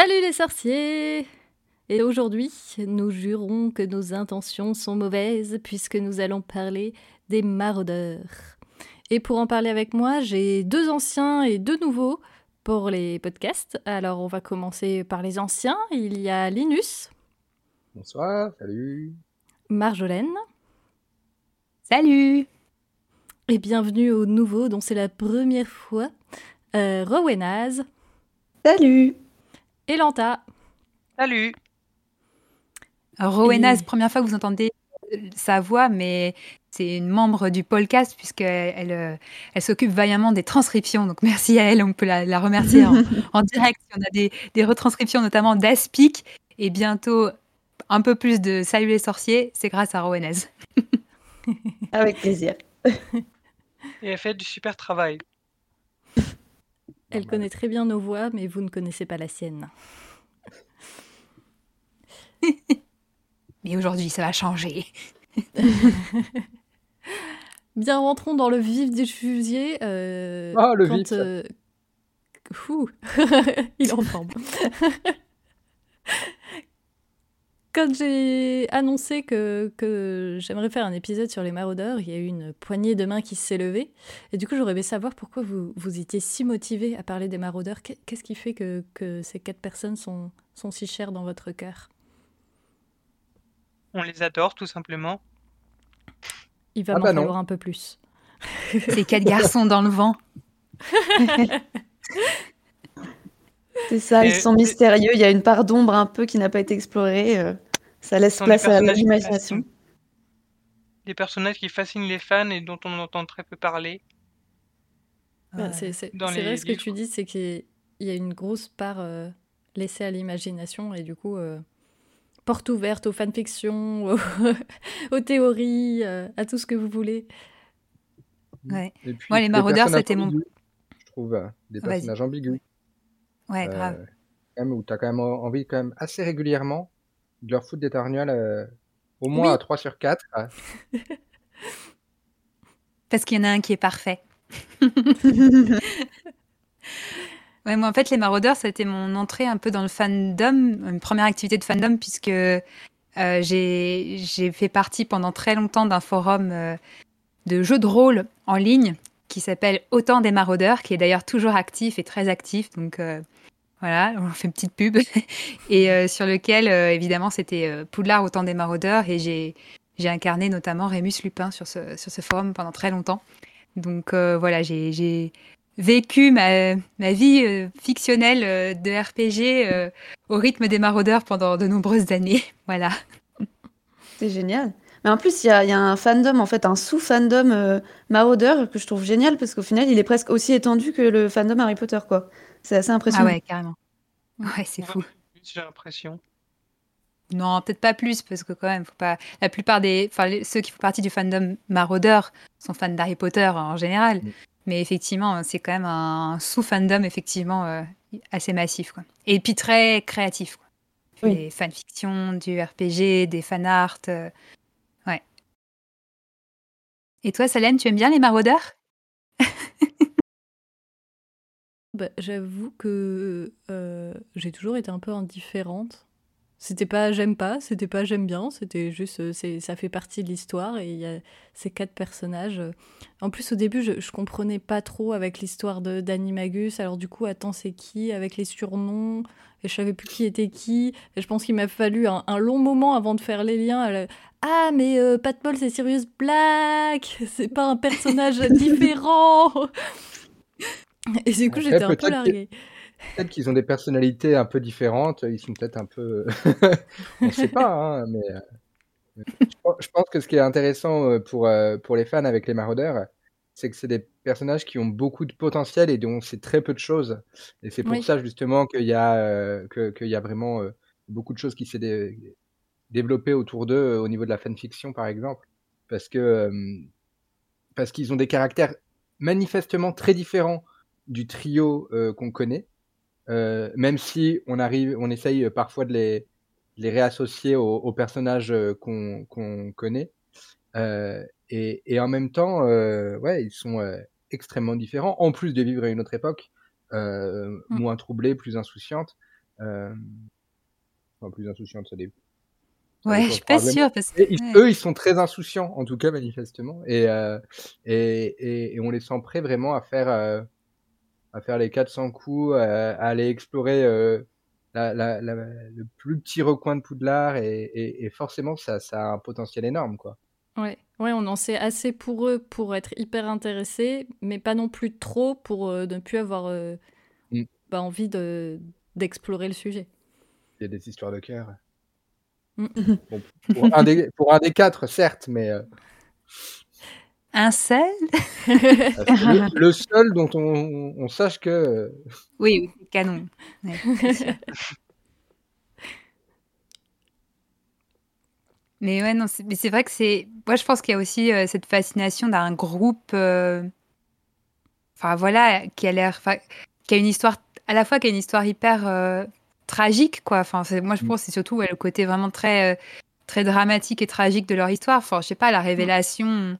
Salut les sorciers Et aujourd'hui, nous jurons que nos intentions sont mauvaises puisque nous allons parler des maraudeurs. Et pour en parler avec moi, j'ai deux anciens et deux nouveaux pour les podcasts. Alors on va commencer par les anciens. Il y a Linus. Bonsoir, salut. Marjolaine. Salut. Et bienvenue aux nouveaux dont c'est la première fois. Euh, Rowenaz. Salut. Et Lanta. Salut. Rowenaz, première fois que vous entendez euh, sa voix, mais c'est une membre du podcast puisqu'elle elle, euh, elle s'occupe vaillamment des transcriptions. Donc merci à elle, on peut la, remercier en, direct. On a des, des retranscriptions notamment d'Aspic et bientôt un peu plus de Salut les sorciers, c'est grâce à Rowenaz. Avec plaisir. Et elle fait du super travail. Elle connaît très bien nos voix, mais vous ne connaissez pas la sienne. mais aujourd'hui, ça va changer. Bien, rentrons dans le vif du fusier. Euh, ah, le vif. Euh... Il en forme. Quand j'ai annoncé que, que j'aimerais faire un épisode sur les maraudeurs, il y a eu une poignée de mains qui s'est levée. Et du coup, j'aurais aimé savoir pourquoi vous, vous étiez si motivé à parler des maraudeurs. Qu'est-ce qui fait que, que, ces quatre personnes sont, sont si chères dans votre cœur? On les adore, tout simplement. Il va ah m'en bah falloir un peu plus. Ces quatre garçons dans le vent. C'est ça, ils sont mystérieux. Il y a une part d'ombre un peu qui n'a pas été explorée. Euh, ça laisse place à l'imagination. Des personnages qui fascinent les fans et dont on entend très peu parler. Bah, c'est vrai ce que tu dis, c'est qu'il y a une grosse part euh, laissée à l'imagination et du coup, euh, porte ouverte aux fanfictions, aux, théories, à tout ce que vous voulez. Ouais. Moi, les maraudeurs, c'était mon. Je trouve des personnages ambigus. Ouais, grave. Euh, où tu as quand même envie, quand même, assez régulièrement, de leur foutre des torgnoles euh, au moins à 3 sur 4. Parce qu'il y en a un qui est parfait. ouais, moi, en fait, les maraudeurs, ça a été mon entrée un peu dans le fandom, une première activité de fandom, puisque euh, j'ai fait partie pendant très longtemps d'un forum de jeux de rôle en ligne qui s'appelle Autant des maraudeurs, qui est d'ailleurs toujours actif et très actif. Donc, voilà, on fait une petite pub. et euh, sur lequel, euh, évidemment, c'était euh, Poudlard au temps des maraudeurs. Et j'ai, incarné notamment Rémus Lupin sur ce, sur ce forum pendant très longtemps. Donc voilà, j'ai, vécu ma, ma vie fictionnelle de RPG au rythme des maraudeurs pendant de nombreuses années. Voilà. C'est génial. Mais en plus, il y y a, un fandom, en fait, un sous-fandom maraudeur que je trouve génial parce qu'au final, il est presque aussi étendu que le fandom Harry Potter, quoi. C'est assez impressionnant. Ah ouais, carrément. Ouais, c'est fou. J'ai l'impression. Non, peut-être pas plus, parce que quand même, faut pas. La plupart des, enfin, ceux qui font partie du fandom maraudeur sont fans d'Harry Potter en général. Mm. Mais effectivement, c'est quand même un sous-fandom effectivement euh, assez massif, quoi. Et puis très créatif, quoi. Oui. Des fanfictions, du RPG, des fanarts. Euh... Ouais. Et toi, Salem, tu aimes bien les maraudeurs? bah, j'avoue que euh, j'ai toujours été un peu indifférente. C'était pas j'aime pas, c'était pas j'aime bien, c'était juste euh, c'est ça fait partie de l'histoire et il y a ces quatre personnages. En plus au début je, je comprenais pas trop avec l'histoire de d'Animagus, alors du coup attends c'est qui avec les surnoms? Et je savais plus qui était qui et je pense qu'il m'a fallu un, long moment avant de faire les liens. Ah mais euh, Pat Paul c'est Sirius Black, c'est pas un personnage différent. Et du coup, j'étais un peu larguée. Peut-être qu'ils ont des personnalités un peu différentes, ils sont peut-être un peu. On ne sait pas, hein, mais. Euh, je pense que ce qui est intéressant euh, pour, euh, pour les fans avec les maraudeurs, c'est que c'est des personnages qui ont beaucoup de potentiel et dont on sait très peu de choses. Et c'est pour ça justement qu'il y, a, y a vraiment beaucoup de choses qui s'est développées autour d'eux au niveau de la fanfiction par exemple. Parce que parce qu'ils ont des caractères manifestement très différents du trio euh, qu'on connaît, euh, même si on arrive, on essaye parfois de les, les réassocier aux, personnages euh, qu'on connaît. Et, et, en même temps, ouais, ils sont extrêmement différents, en plus de vivre à une autre époque, mmh. moins troublée, plus insouciante. enfin, plus insouciante, ça dépend. Ouais, je suis pas sûre parce que ils- Eux, ils sont très insouciants, en tout cas, manifestement. Et, euh, et, et, et on les sent prêts vraiment à faire, euh, à faire les 400 coups, à aller explorer euh, la, la, la- le plus petit recoin de Poudlard. Et, et, et forcément, ça, ça a un potentiel énorme, quoi. Ouais. ouais, on en sait assez pour eux pour être hyper intéressés, mais pas non plus trop pour euh, ne plus avoir euh, Mm. bah, envie de d'explorer le sujet. Il y a des histoires de cœur. Mm. Bon, pour, un des, pour un des quatre, certes, mais euh, un seul le, le seul dont on, on sache que euh, Oui, oui, canon. Ouais. Mais ouais, non, c'est mais c'est vrai que c'est. Moi, je pense qu'il y a aussi euh, cette fascination d'un groupe. euh, Enfin, voilà, qui a l'air. enfin, qui a une histoire. À la fois, qui a une histoire hyper euh, tragique, quoi. Enfin, moi, je Mm. pense que c'est surtout ouais, le côté vraiment très, euh, très dramatique et tragique de leur histoire. Enfin, je sais pas, la révélation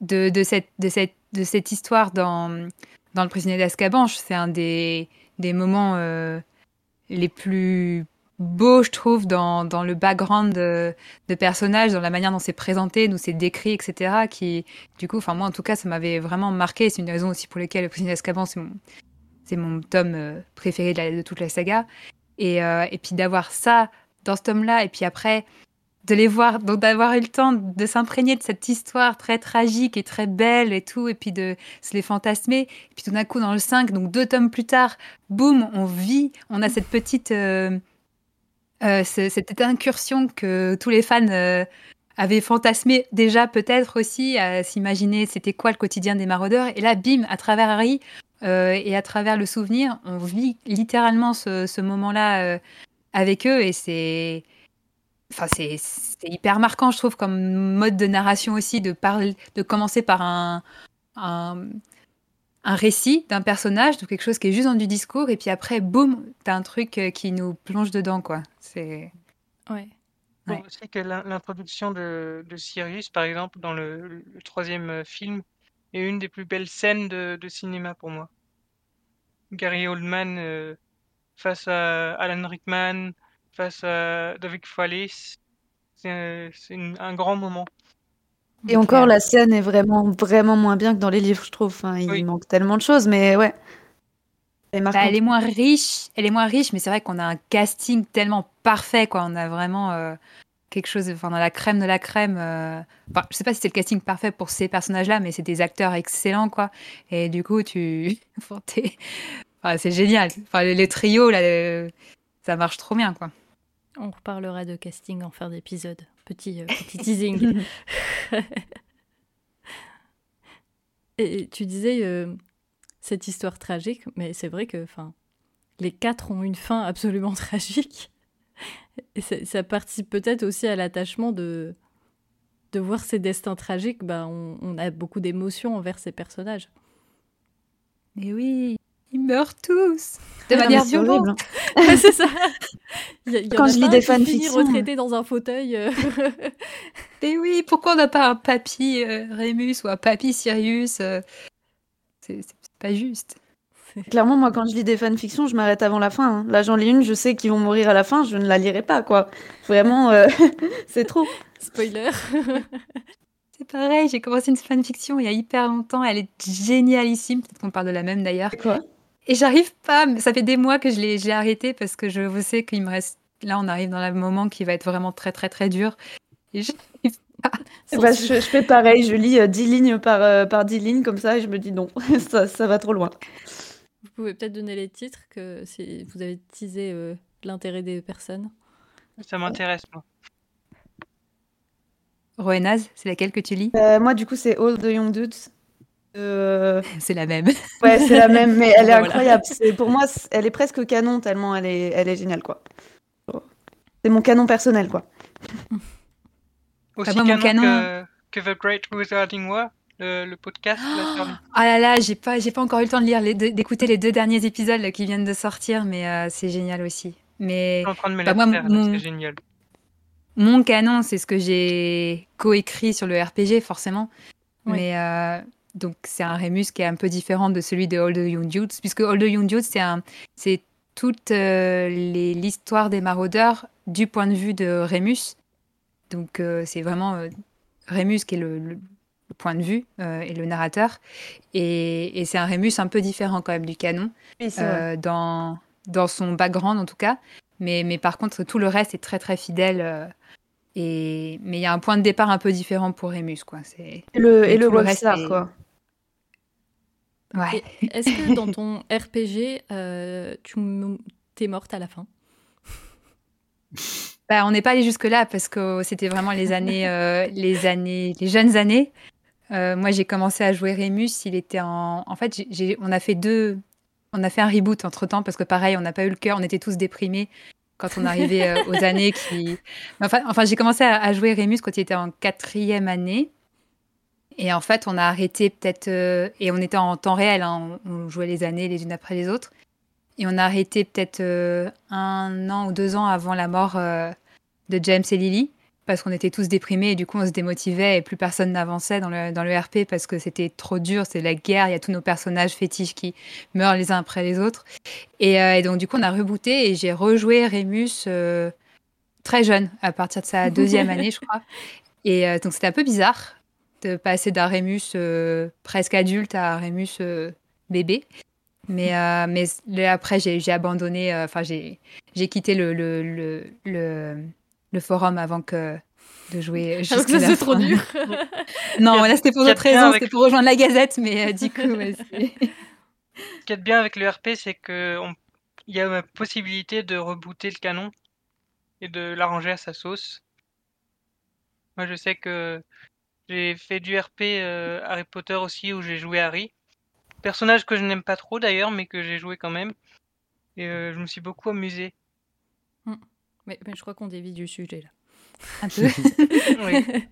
de, cette, histoire dans, Le prisonnier d'Azkaban, c'est un des, moments euh, les plus beaux, je trouve, dans, le background de, personnages, dans la manière dont c'est présenté, nous c'est décrit, etc. Qui, du coup, moi en tout cas, ça m'avait vraiment marqué. C'est une raison aussi pour laquelle Le prisonnier d'Azkaban, c'est mon, tome euh, préféré de, la- toute la saga. Et, euh, et puis d'avoir ça dans ce tome-là, et puis après de les voir, donc d'avoir eu le temps de s'imprégner de cette histoire très tragique et très belle et tout, et puis de se les fantasmer. Et puis tout d'un coup, dans le 5, donc deux tomes plus tard, boum, on vit, on a cette petite, euh, euh, ce- cette incursion que tous les fans euh, avaient fantasmé déjà peut-être aussi, à s'imaginer c'était quoi le quotidien des maraudeurs. Et là, bim, à travers Harry et à travers le souvenir, on vit littéralement ce, ce moment-là avec eux, et c'est Enfin, c'est c'est hyper marquant, je trouve, comme mode de narration aussi, de, parler, de commencer par un, un, un récit d'un personnage, de quelque chose qui est juste dans du discours, et puis après, boum, t'as un truc euh, qui nous plonge dedans, quoi. C'est... Ouais. Aussi que l'in- l'introduction de, de Sirius, par exemple, dans le, le troisième euh, film, est une des plus belles scènes de, de cinéma pour moi. Gary Oldman euh, face à Alan Rickman, face à David Fallis, c'est un, une- un grand moment. Et encore, la scène est vraiment, vraiment moins bien que dans les livres, je trouve. Enfin, il Oui. manque tellement de choses, mais ouais. Elle est Bah, elle est moins riche, elle est moins riche, mais c'est vrai qu'on a un casting tellement parfait, quoi. On a vraiment euh, quelque chose, enfin, dans la crème de la crème. euh, Enfin, je sais pas si c'est le casting parfait pour ces personnages-là, mais c'est des acteurs excellents, quoi. Et du coup, tu, enfin, t'es- enfin, c'est génial. Enfin, les, les trios là, euh, ça marche trop bien, quoi. On reparlera de casting en fin d'épisode. Petit, euh, petit teasing. Et tu disais euh, cette histoire tragique, mais c'est vrai que enfin, les quatre ont une fin absolument tragique. Et ça, ça participe peut-être aussi à l'attachement de, de voir ces destins tragiques. Bah, on, on a beaucoup d'émotions envers ces personnages. Et oui, ils meurent tous de Non, mais manière violente. hein. c'est ça. Il y a- il y Quand je lis des fanfictions, retraité dans un fauteuil. euh. Et oui, pourquoi on n'a pas un papy euh, Rémus ou un papy Sirius euh, C'est c'est pas juste. Clairement, moi, quand je lis des fanfictions, je m'arrête avant la fin. hein. Là, j'en lis une, je sais qu'ils vont mourir à la fin, je ne la lirai pas, quoi. Vraiment, euh, c'est trop. Spoiler. C'est pareil, j'ai commencé une fanfiction il y a hyper longtemps, elle est génialissime, peut-être qu'on parle de la même d'ailleurs. Quoi? Et j'arrive pas, ça fait des mois que je l'ai j'ai arrêté parce que je sais qu'il me reste. Là, on arrive dans le moment qui va être vraiment très très très dur. Et Eh ben, je, je fais pareil, je lis euh, 10 lignes par, euh, par 10 lignes comme ça et je me dis non, ça, ça va trop loin. Vous pouvez peut-être donner les titres que si vous avez teasé euh, l'intérêt des personnes. Ça m'intéresse, moi. Roenaz, c'est laquelle que tu lis? Euh, moi, du coup, c'est All the Young Dudes. Euh, C'est la même. Ouais, c'est la même, mais elle est Voilà. incroyable. C'est, pour moi, c'est- elle est presque canon tellement elle est, elle est géniale, quoi. C'est mon canon personnel, quoi. Aussi moi, mon canon, canon- Que, que The Great Wizarding War, le, le podcast. là, sur- Ah là là, j'ai pas, j'ai pas encore eu le temps de lire, d'écouter les deux derniers épisodes là, qui viennent de sortir, mais euh, c'est génial aussi. Mais Je suis en train de me Bah, la moi, mon- c'est génial. Mon canon, c'est ce que j'ai coécrit sur le RPG, forcément. Oui. Mais euh, donc, c'est un Rémus qui est un peu différent de celui de All the Young Dudes, puisque All the Young Dudes, c'est un, c'est toute euh, l'histoire des maraudeurs du point de vue de Rémus. Donc euh, c'est vraiment euh, Rémus qui est le, le- le point de vue euh, et le narrateur. Et, et c'est un Rémus un peu différent quand même du canon, Oui, dans, dans son background en tout cas. Mais, mais par contre, tout le reste est très très fidèle. et, mais il y a un point de départ un peu différent pour Rémus. Quoi. C'est... Et le, et le le est-. Ouais. Est-ce que dans ton RPG, euh, tu t'es morte à la fin? Bah, on n'est pas allé jusque-là parce que c'était vraiment les années, euh, les années, les jeunes années. Euh, moi, j'ai commencé à jouer Rémus. Il était en, en fait, j'ai- on a fait deux, on a fait un reboot entre temps parce que pareil, on n'a pas eu le cœur. On était tous déprimés quand on arrivait aux années qui. Enfin, j'ai commencé à, à jouer Rémus quand il était en quatrième année. Et en fait, on a arrêté peut-être, euh, et on était en temps réel, hein, on, on jouait les années les unes après les autres. Et on a arrêté peut-être euh, un an ou deux ans avant la mort euh, de James et Lily, parce qu'on était tous déprimés et du coup on se démotivait et plus personne n'avançait dans le, dans le RP parce que c'était trop dur, c'est la guerre, il y a tous nos personnages fétiches qui meurent les uns après les autres. Et, et donc du coup on a rebooté et j'ai rejoué Rémus très jeune, à partir de sa deuxième année je crois. Et donc c'était un peu bizarre de passer d'un Rémus euh, presque adulte à Rémus euh, bébé. Mais, euh, mais après, j'ai abandonné, enfin, j'ai quitté le, le, le, le, le forum avant que de jouer. Jusqu'à que c'est trop dur. Non, là, c'était pour d'autres raisons, c'était pour rejoindre la Gazette, mais du coup, ouais, Ce qui est bien avec le RP, c'est que on- il y a la possibilité de rebooter le canon et de l'arranger à sa sauce. Moi, je sais que j'ai fait du RP euh, Harry Potter aussi, où j'ai joué Harry. Personnage que je n'aime pas trop d'ailleurs, mais que j'ai joué quand même. Et euh, je me suis beaucoup amusé. mais, mais je crois qu'on dévie du sujet là. un peu. Oui.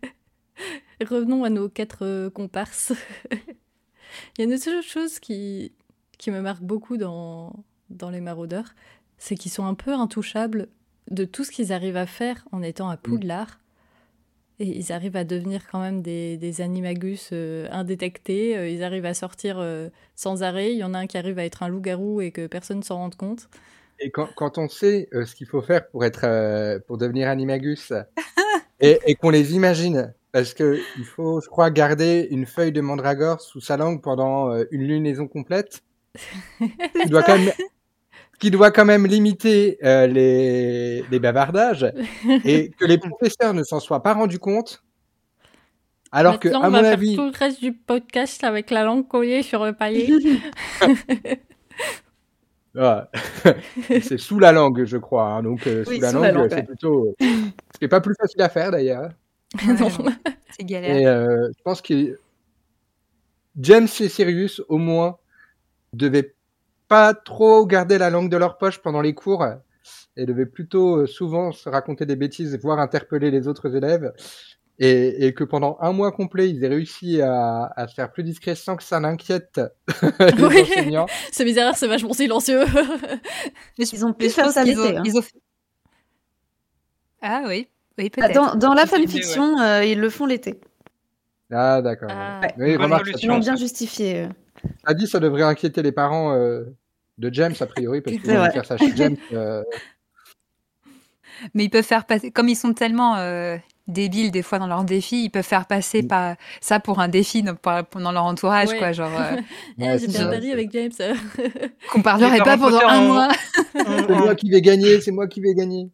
Revenons à nos quatre euh, comparses. Il y a une autre chose qui, qui me marque beaucoup dans, dans les maraudeurs, c'est qu'ils sont un peu intouchables de tout ce qu'ils arrivent à faire en étant à Poudlard. Et ils arrivent à devenir quand même des, des animagus euh, indétectés. euh, ils arrivent à sortir euh, sans arrêt. Il y en a un qui arrive à être un loup-garou et que personne ne s'en rende compte. Et quand, quand on sait euh, ce qu'il faut faire pour être pour devenir animagus et, et qu'on les imagine, parce que il faut, je crois, garder une feuille de mandragore sous sa langue pendant une lunaison complète, qui doit quand même, qui doit quand même limiter euh, les, les bavardages et que les professeurs ne s'en soient pas rendus compte. Alors que, à on mon va avis, faire tout le reste du podcast avec la langue collée sur le paillet. Ah. c'est sous la langue, je crois. hein, donc euh, sous, Oui, la, sous langue, la langue, c'est ouais. plutôt. Ce qui est pas plus facile à faire d'ailleurs. non. C'est galère. Et euh, je pense que James et Sirius, au moins, devaient pas trop garder la langue de leur poche pendant les cours et devaient plutôt euh, souvent se raconter des bêtises, voire interpeller les autres élèves. Et, et que pendant un mois complet, ils aient réussi à, à se faire plus discret sans que ça n'inquiète les Oui. enseignants. C'est bizarre, c'est vachement silencieux. Mais je- Ils ont pu faire ça ont- l'été, hein. ils ont fait- Ah oui, oui Ah, peut-être. Dans, dans la fanfiction, euh, ils le font l'été. Ah, d'accord. Ah. Ouais. Oui, Bonne remarque, Ils l'ont bien justifié. Ça dit, ça devrait inquiéter les parents euh, de James, a priori, parce qu'ils vont faire ça chez James. euh, Mais ils peuvent faire passer, comme ils sont tellement euh, débiles des fois dans leurs défis, ils peuvent faire passer Mm. par ça pour un défi dans, leur entourage, Ouais. quoi. Genre, euh, Eh, Ouais, J'ai pari c'est- avec James. qu'on parlerait Les pas parents pendant Potter un ont- mois. C'est moi qui vais gagner, c'est moi qui vais gagner.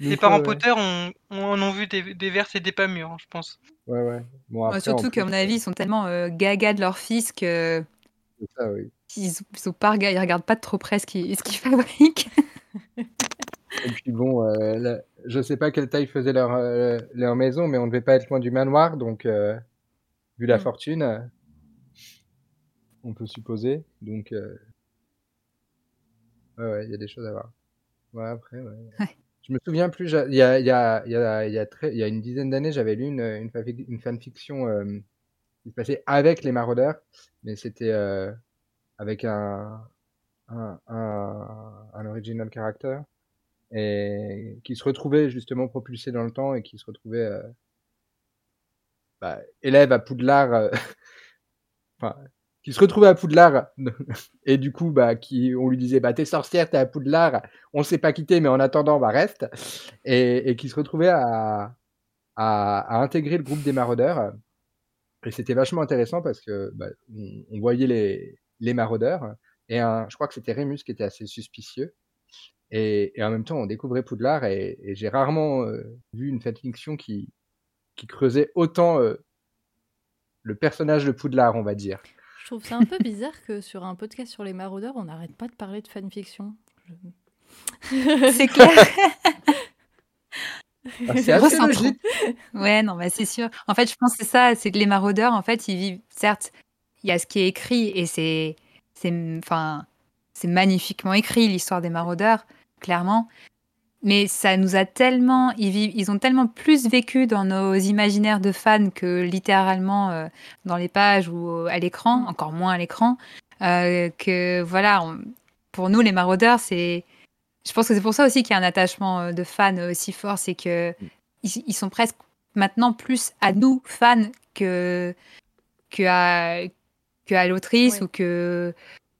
les Donc, parents ouais, Potter ont, ont, en ont vu des, des vertes et des pas mûres, hein, je pense. Ouais, ouais. Bon, Ouais, après, surtout qu'à mon avis, ils sont tellement euh, gaga de leur fils que c'est ça, oui. ils, ils sont pas ils regardent pas de trop près ce qu'ils fabriquent. Et puis bon, euh, je sais pas quelle taille faisait leur, euh, leur maison, mais on devait pas être loin du manoir, donc euh, vu la Mm. fortune, on peut supposer. Donc, euh, ouais, ouais, il y a des choses à voir. Ouais, après, ouais. Ouais. Je me souviens plus. Il y a, y y y une dizaine d'années, j'avais lu une, une, fanfic- une fanfiction qui se passait avec les maraudeurs, mais c'était euh, avec un, un, un, un original character et qui se retrouvait justement propulsé dans le temps et qui se retrouvait euh, bah, élève à Poudlard, euh, qui se retrouvait à Poudlard et du coup bah qui on lui disait bah t'es sorcière t'es à Poudlard on s'est pas quitté mais en attendant bah reste et, et qui se retrouvait à, à, à intégrer le groupe des maraudeurs et c'était vachement intéressant parce que bah, on, on voyait les les maraudeurs et un, je crois que c'était Rémus qui était assez suspicieux et, et en même temps on découvrait Poudlard et, et j'ai rarement euh, vu une fanfiction qui qui creusait autant euh, le personnage de Poudlard on va dire Je trouve ça un peu bizarre que sur un podcast sur les maraudeurs, on n'arrête pas de parler de fanfiction. Je- C'est clair. Ah, c'est assez Recentrons. logique Ouais, non, bah c'est sûr. En fait, je pense que c'est ça, c'est que les maraudeurs, en fait, ils vivent. Certes, il y a ce qui est écrit et c'est, c'est, enfin, c'est magnifiquement écrit l'histoire des maraudeurs, clairement. Mais ça nous a tellement, ils vivent, ils ont tellement plus vécu dans nos imaginaires de fans que littéralement euh, dans les pages ou à l'écran, encore moins à l'écran, euh, que voilà, on- pour nous les maraudeurs, c'est, je pense que c'est pour ça aussi qu'il y a un attachement euh, de fans aussi fort, c'est que ils, ils sont presque maintenant plus à nous fans que que à que à l'autrice Ouais. ou que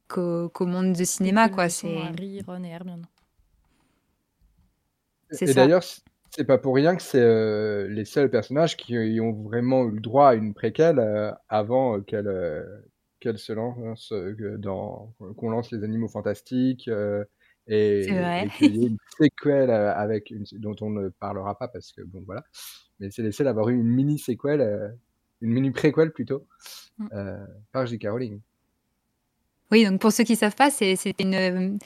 qu'au monde du cinéma quoi. C'est Harry, Ron et Hermione. Et d'ailleurs, c'est pas pour rien que c'est euh, les seuls personnages qui ont vraiment eu le droit à une préquelle euh, avant euh, qu'elle euh, qu'elle se lance euh, dans qu'on lance les animaux fantastiques euh, et, et qu'il y ait une séquelle euh, avec une, dont on ne parlera pas parce que bon voilà. Mais c'est les seuls à avoir eu une mini séquelle, euh, une mini préquelle plutôt Mm. euh, par J.K. Rowling. Oui, donc pour ceux qui savent pas, c'est une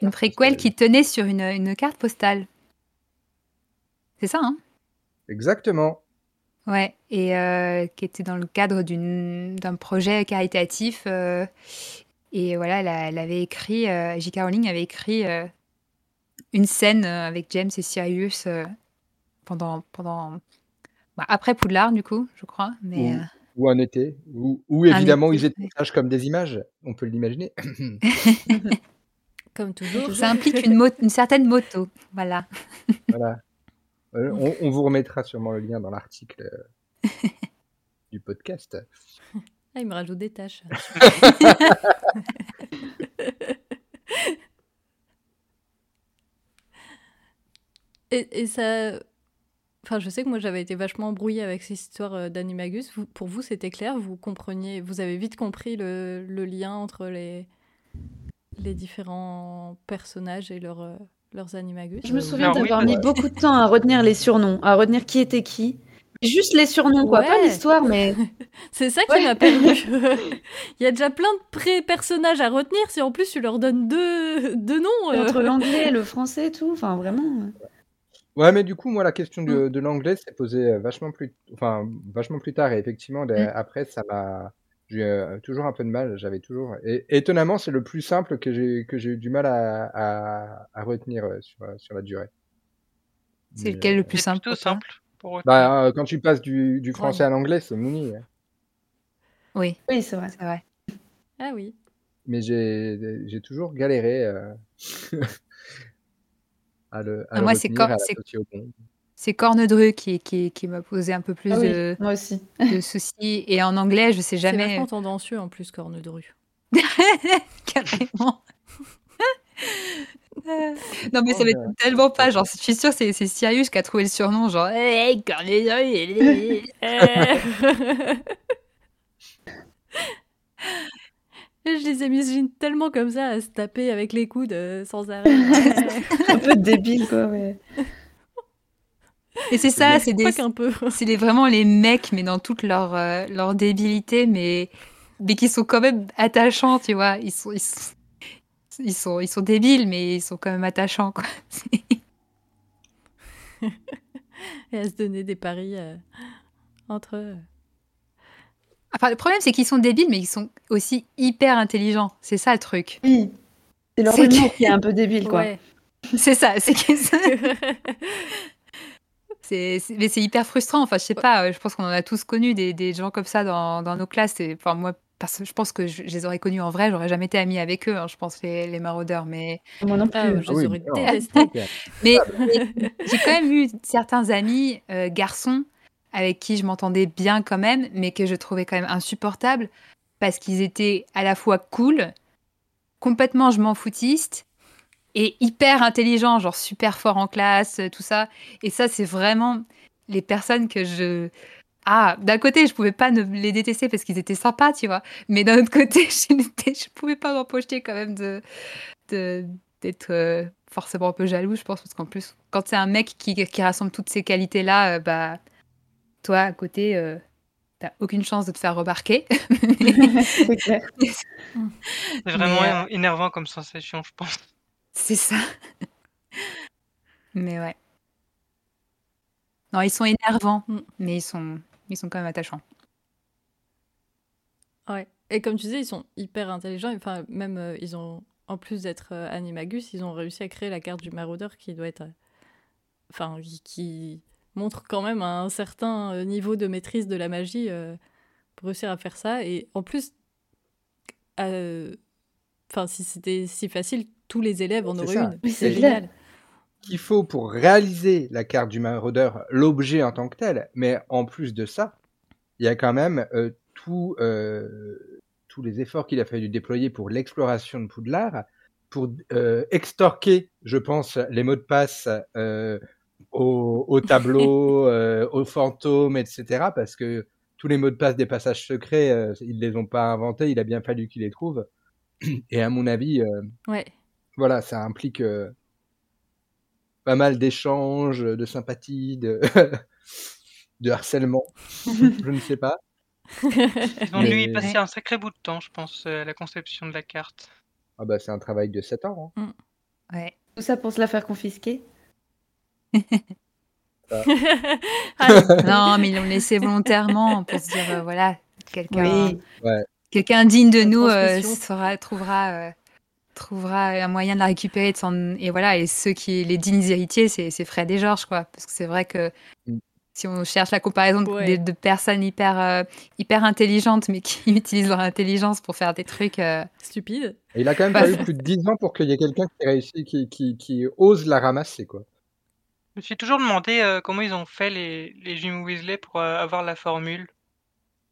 une préquelle qui tenait sur une une carte postale. C'est ça, hein? Exactement. Ouais, et euh, qui était dans le cadre d'un projet caritatif. euh, et voilà, elle, a- elle avait écrit, euh, J.K. Rowling avait écrit euh, une scène euh, avec James et Sirius euh, pendant pendant bah, après Poudlard du coup, je crois. Mais Ou, euh, ou un été, Un évidemment ils étaient sages comme des images, on peut l'imaginer. Comme toujours. ça implique une, certaine moto. Voilà. Voilà. Euh, on, on vous remettra sûrement le lien dans l'article euh, du podcast. Ah, il me rajoute des tâches. et, et ça. Enfin, je sais que moi j'avais été vachement embrouillée avec cette histoire euh, d'Animagus. Vous- pour vous, c'était clair? Vous compreniez Vous avez vite compris le, le lien entre les, les différents personnages et leurs, euh, leurs Animagus? Je me souviens d'avoir mis beaucoup de temps à retenir les surnoms, à retenir qui était qui. Juste les surnoms, quoi. Pas l'histoire, mais. C'est ça qui Ouais. m'a perdu. Il y a déjà plein de pré-personnages à retenir. Si en plus tu leur donnes deux, deux noms. euh, Entre l'anglais et le français tout. Enfin, vraiment. euh. Ouais, mais du coup, moi, la question de, de l'anglais s'est posée euh, vachement plus, enfin, vachement plus tard. Et effectivement, de- Mm. après, ça m'a, j'ai euh, toujours un peu de mal. J'avais toujours. Et étonnamment, c'est le plus simple que j'ai que j'ai eu du mal à, à, à retenir euh, sur, euh, sur la durée. C'est lequel euh, le plus C'est simple plutôt pour toi? simple. Pour retenir. Bah, euh, quand tu passes du, du français Ouais. à l'anglais, c'est Mouni. Oui, Oui, c'est vrai. c'est vrai. Ah oui. Mais j'ai j'ai toujours galéré euh, à le, à Ah, le moi, c'est retenir, à c'est- l'associer au bon. C'est Cornedru qui, qui, qui m'a posé un peu plus Ah oui, de, moi aussi. de soucis. Et en anglais, je sais C'est jamais. vachement tendancieux en plus, corne de rue. Carrément. Non mais ça Oh, m'étonne tellement pas, genre je suis sûre que c'est c'est Sirius qui a trouvé le surnom, genre hey, Cornelius. Je les imagine tellement comme ça à se taper avec les coudes euh, sans arrêt. Un peu débile, quoi. Et c'est ça, c'est des, c'est les- vraiment les mecs, mais dans toute leur, euh, leur débilité, mais, mais qui sont quand même attachants, tu vois. Ils sont, ils sont, ils sont, ils sont débiles, mais ils sont quand même attachants, quoi. Et à se donner des paris euh, entre eux. Enfin, le problème, c'est qu'ils sont débiles, mais ils sont aussi hyper intelligents. C'est ça le truc. Oui. C'est leur humour que- qui est un peu débile, quoi. Ouais. C'est ça, c'est que ça- c'est, c'est- mais c'est hyper frustrant. Enfin, je sais pas, euh, je pense qu'on en a tous connu des, des gens comme ça dans, dans nos classes. Et, enfin, moi, parce que je pense que je, je les aurais connus en vrai, j'aurais jamais été amie avec eux, hein, je pense, les, les maraudeurs. Mais, Moi non plus. Ah, je Ah oui, les aurais non. détestés. mais, mais j'ai quand même eu certains amis euh, garçons avec qui je m'entendais bien quand même, mais que je trouvais quand même insupportables parce qu'ils étaient à la fois cool, complètement je m'en foutiste et hyper intelligents, genre super fort en classe, tout ça. Et ça, c'est vraiment les personnes que je. Ah, d'un côté, je pouvais pas ne les détester parce qu'ils étaient sympas, tu vois. Mais d'un autre côté, je ne je pouvais pas m'en projeter quand même de d'être euh, forcément un peu jaloux, je pense, parce qu'en plus, quand c'est un mec qui, qui, rassemble toutes ces qualités-là, euh, bah, toi, à côté, euh, t'as aucune chance de te faire remarquer. C'est vraiment énervant comme sensation, je pense. C'est ça. Mais ouais. Non, ils sont énervants, mm. mais ils sont, ils sont quand même attachants. Ouais. Et comme tu disais, ils sont hyper intelligents. Enfin, même, euh, ils ont, en plus d'être euh, animagus, ils ont réussi à créer la carte du maraudeur qui doit être. Euh, enfin, qui, montre quand même un certain niveau de maîtrise de la magie pour réussir à faire ça. Et en plus, enfin, si c'était si facile, tous les élèves en auraient une. C'est génial qu'il faut pour réaliser la carte du maraudeur, l'objet en tant que tel, mais en plus de ça, il y a quand même euh, tout, euh, tous les efforts qu'il a fallu déployer pour l'exploration de Poudlard, pour euh, extorquer, je pense, les mots de passe au, au, tableau, aux fantômes, etc. Parce que tous les mots de passe des passages secrets, ils les ont pas inventés, il a bien fallu qu'il les trouve. Et à mon avis, ouais. voilà, ça implique pas mal d'échanges, de sympathie, de, de harcèlement. je ne sais pas. Ils ont lui passé un sacré bout de temps, je pense, à la conception de la carte. Ah bah c'est un travail de 7 ans. Hein. Mm. Ouais. Tout ça pour se la faire confisquer ah. Non, mais ils l'ont laissé volontairement pour se dire, euh, voilà, quelqu'un ouais. quelqu'un digne de nous euh, sera, trouvera euh, trouvera un moyen de la récupérer. et voilà, et ceux qui, les dignes héritiers, c'est Fred et Georges, quoi. Parce que c'est vrai que mm. si on cherche la comparaison de, personnes hyper, euh, hyper intelligentes, mais qui utilisent leur intelligence pour faire des trucs euh, stupides. il a quand même fallu plus de 10 ans pour qu'il y ait quelqu'un qui réussi, qui, qui, qui, ose la ramasser, quoi. Je me suis toujours demandé euh, comment ils ont fait les, les Jim Weasley pour avoir la formule.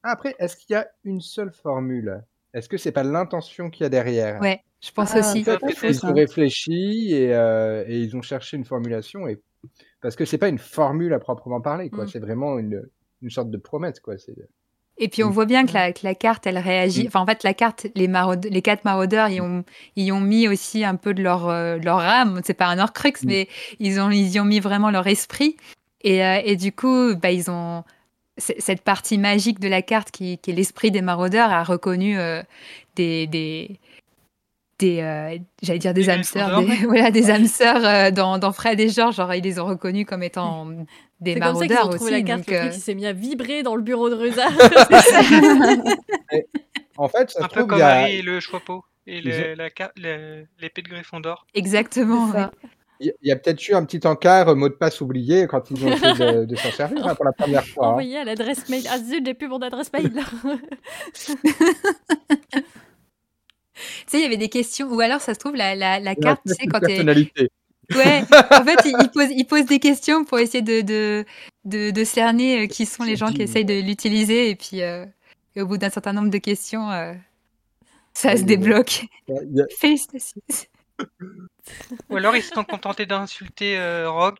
Après, est-ce qu'il y a une seule formule? Est-ce que c'est pas l'intention qu'il y a derrière? Ouais. Je pense ah, aussi. Ils ont réfléchi et, euh, et, ils ont cherché une formulation et parce que c'est pas une formule à proprement parler, quoi. Mm. C'est vraiment une, une, sorte de promesse, quoi. Et puis on mm. voit bien que la, que la carte, elle réagit. Mm. Enfin, en fait, la carte, les, les quatre maraudeurs, ils ont, ils ont mis aussi un peu de leur, euh, leur âme. C'est pas un Horcrux, mais ils, ont, ils y ont mis vraiment leur esprit. Et, euh, et du coup, bah, ils ont cette partie magique de la carte qui, qui est l'esprit des maraudeurs a reconnu des, des, des euh, j'allais dire des âmes sœurs des, voilà des âmes sœurs euh, dans, dans, Fred et George genre ils les ont reconnus comme étant des maraudeurs aussi la carte donc, qui s'est mis à vibrer dans le bureau de Rusa en fait ça un peu comme Harry et le Choixpeau et l'épée de Gryffondor exactement il y a peut-être eu un petit encart mot de passe oublié quand ils ont essayé de, s'en servir hein, pour la première fois. Hein. Envoyé à l'adresse mail. Ah zut, j'ai plus mon adresse mail. Sais, il y avait des questions, ou alors ça se trouve, la, la, la carte, tu sais, quand tu Ouais, en fait, il, pose, il pose des questions pour essayer de, de, de, de cerner euh, qui sont les gens qui essayent de l'utiliser, et puis euh, et au bout d'un certain nombre de questions, euh, ça se débloque. Félicitations. Ou alors ils se sont contentés d'insulter Rogue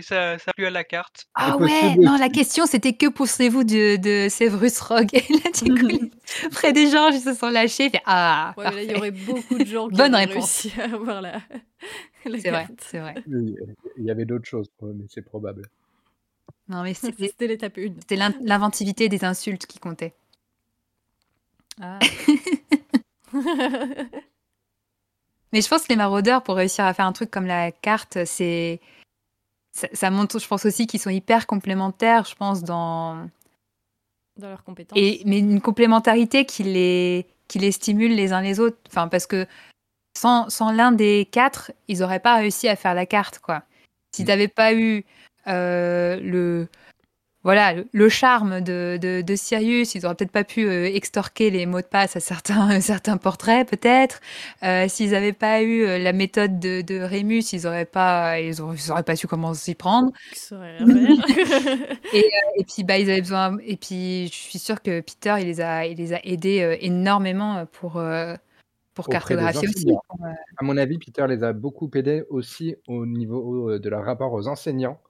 et ça, ça a plu à la carte. Ah ouais, non, la question c'était que pensez-vous de, de Severus Rogue? Et là, du coup, près des gens, ils se sont lâchés. ah, ouais, il y aurait beaucoup de gens qui Bonne réponse. réussi à avoir la, C'est vrai, c'est vrai. Il y avait d'autres choses, mais c'est probable. Non, mais c'était l'étape 1. C'était l'inventivité des insultes qui comptait. Ah. mais je pense que les maraudeurs, pour réussir à faire un truc comme la carte, c'est ça, montre, je pense aussi qu'ils sont hyper complémentaires, je pense, dans. Dans leurs compétences. Et, mais une complémentarité qui les, qui les stimule les uns les autres. Enfin, parce que sans, sans l'un des quatre, ils n'auraient pas réussi à faire la carte, quoi. Si tu n'avais pas eu euh, le, voilà, le, le charme de, de, de Sirius. Ils auraient peut-être pas pu euh, extorquer les mots de passe à certains, certains portraits, peut-être. Euh, S'ils n'avaient pas eu euh, la méthode de, de Rémus, ils auraient pas, ils auraient, ils auraient pas su comment s'y prendre. Et, euh, et puis, bah, ils avaient besoin. Et puis, je suis sûre que Peter, il les a, il les a aidés euh, énormément pour, euh, pour cartographier aussi. euh, À mon avis, Peter les a beaucoup aidés aussi au niveau de leur rapport aux enseignants.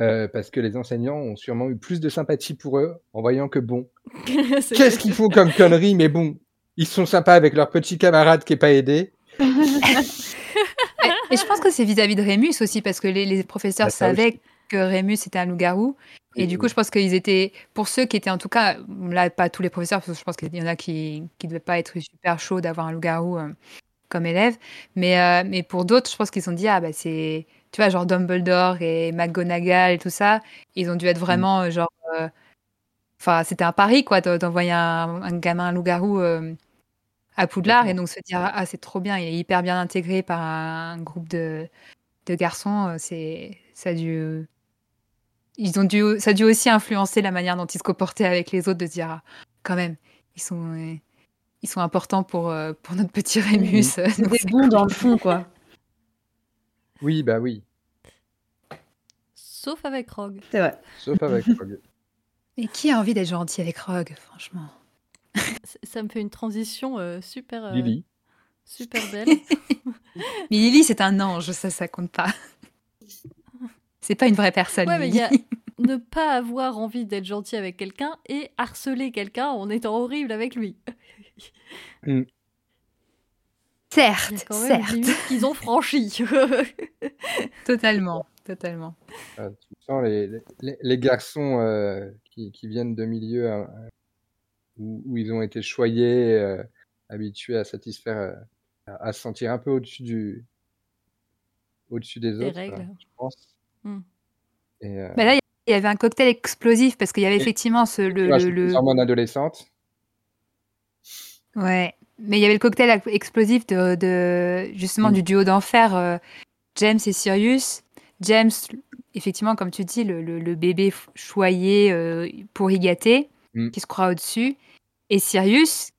Euh, parce que les enseignants ont sûrement eu plus de sympathie pour eux en voyant que bon, qu'est-ce qu'ils font comme conneries, mais bon, ils sont sympas avec leur petit camarade qui est pas aidé. Et, et je pense que c'est vis-à-vis de Rémus aussi, parce que les, les professeurs Bah, ça savaient que Rémus était un loup-garou. Et du coup, je pense qu'ils étaient, pour ceux qui étaient en tout cas, là, pas tous les professeurs, parce que je pense qu'il y en a qui ne devaient pas être super chauds d'avoir un loup-garou euh, comme élève. Mais, euh, mais pour d'autres, je pense qu'ils se sont dit, ah bah c'est, tu vois, genre Dumbledore et McGonagall et tout ça, ils ont dû être vraiment euh, genre. euh, Enfin, c'était un pari, quoi, d'en- d'envoyer un, un gamin, un loup-garou euh, à Poudlard. Et donc se dire, ah, c'est trop bien, il est hyper bien intégré par un, groupe de, de garçons. C'est, ça a dû. Ils ont dû, ça a dû aussi influencer la manière dont ils se comportaient avec les autres, de se dire, ah, quand même, ils sont, ils sont importants pour, pour notre petit Rémus. C'est Donc, des c'est bons dans le fond, quoi. Oui, bah oui, Sauf avec Rogue. C'est vrai. sauf avec Rogue. Et qui a envie d'être gentil avec Rogue, franchement? Ça me fait une transition euh, super, euh, Lily. super belle. Mais Lily, c'est un ange, ça, ça compte pas. C'est pas une vraie personne. Ouais, mais il Lily. y a ne pas avoir envie d'être gentil avec quelqu'un et harceler quelqu'un en étant horrible avec lui. A Certes, quand même certes, qu'ils ont franchies. totalement, totalement. Ah, tu sens les, les, les garçons euh, qui, qui viennent de milieux euh, où, où ils ont été choyés, euh, habitués à satisfaire, euh, à, à se sentir un peu au-dessus du, au-dessus des, Des autres, règles. je pense. Hmm. Et euh, Bah là, il y avait un cocktail explosif parce qu'il y avait effectivement ce, le, moi, le- le- adolescente. Ouais, mais il y avait le cocktail explosif de, de- justement Mm. du duo d'enfer, euh, James et Sirius. James, effectivement, comme tu dis, le, le- le bébé choyé euh, pour y gâter, Mm. qui se croit au-dessus. Et Sirius,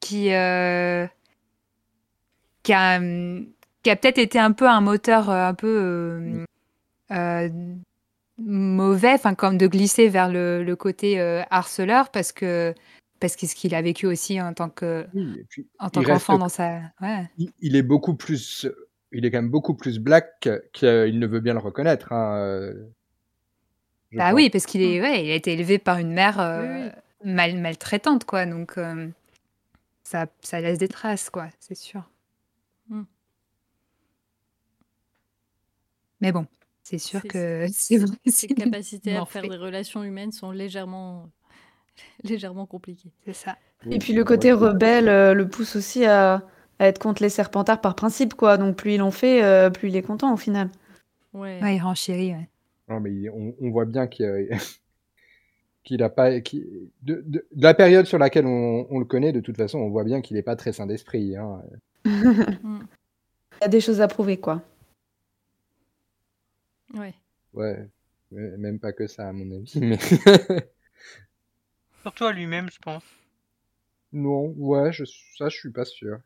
qui, euh, qui a, hum, qui a peut-être été un peu un moteur euh, un peu euh, mauvais, enfin comme de glisser vers le, le côté harceleur, parce que parce que ce qu'il a vécu aussi en tant que Oui, et puis en tant reste qu'enfant dans sa ouais il, il est beaucoup plus, il est quand même beaucoup plus black qu'il ne veut bien le reconnaître. hein, euh, bah pense. oui parce qu'il est ouais il a été élevé par une mère euh, Oui, mal maltraitante quoi donc euh, ça ça laisse des traces quoi c'est sûr Mm. mais bon c'est sûr que Ses capacités à faire des relations humaines sont légèrement, légèrement compliquées. c'est ça Et puis le côté rebelle euh, le pousse aussi à, à être contre les serpentards par principe, quoi. Donc plus il en fait, euh, plus il est content au final. Ouais. ouais il renchérit ouais. Non, mais on, on voit bien qu'il a, qu'il a pas, qu'il- de, de- de la période sur laquelle on, on le connaît, de toute façon, on voit bien qu'il n'est pas très sain d'esprit. Hein. Mm. Il y a des choses à prouver, quoi. Ouais. Ouais, ouais, même pas que ça, à mon avis. Mais Surtout à lui-même, je pense. non, ouais, je, ça, je suis pas sûr.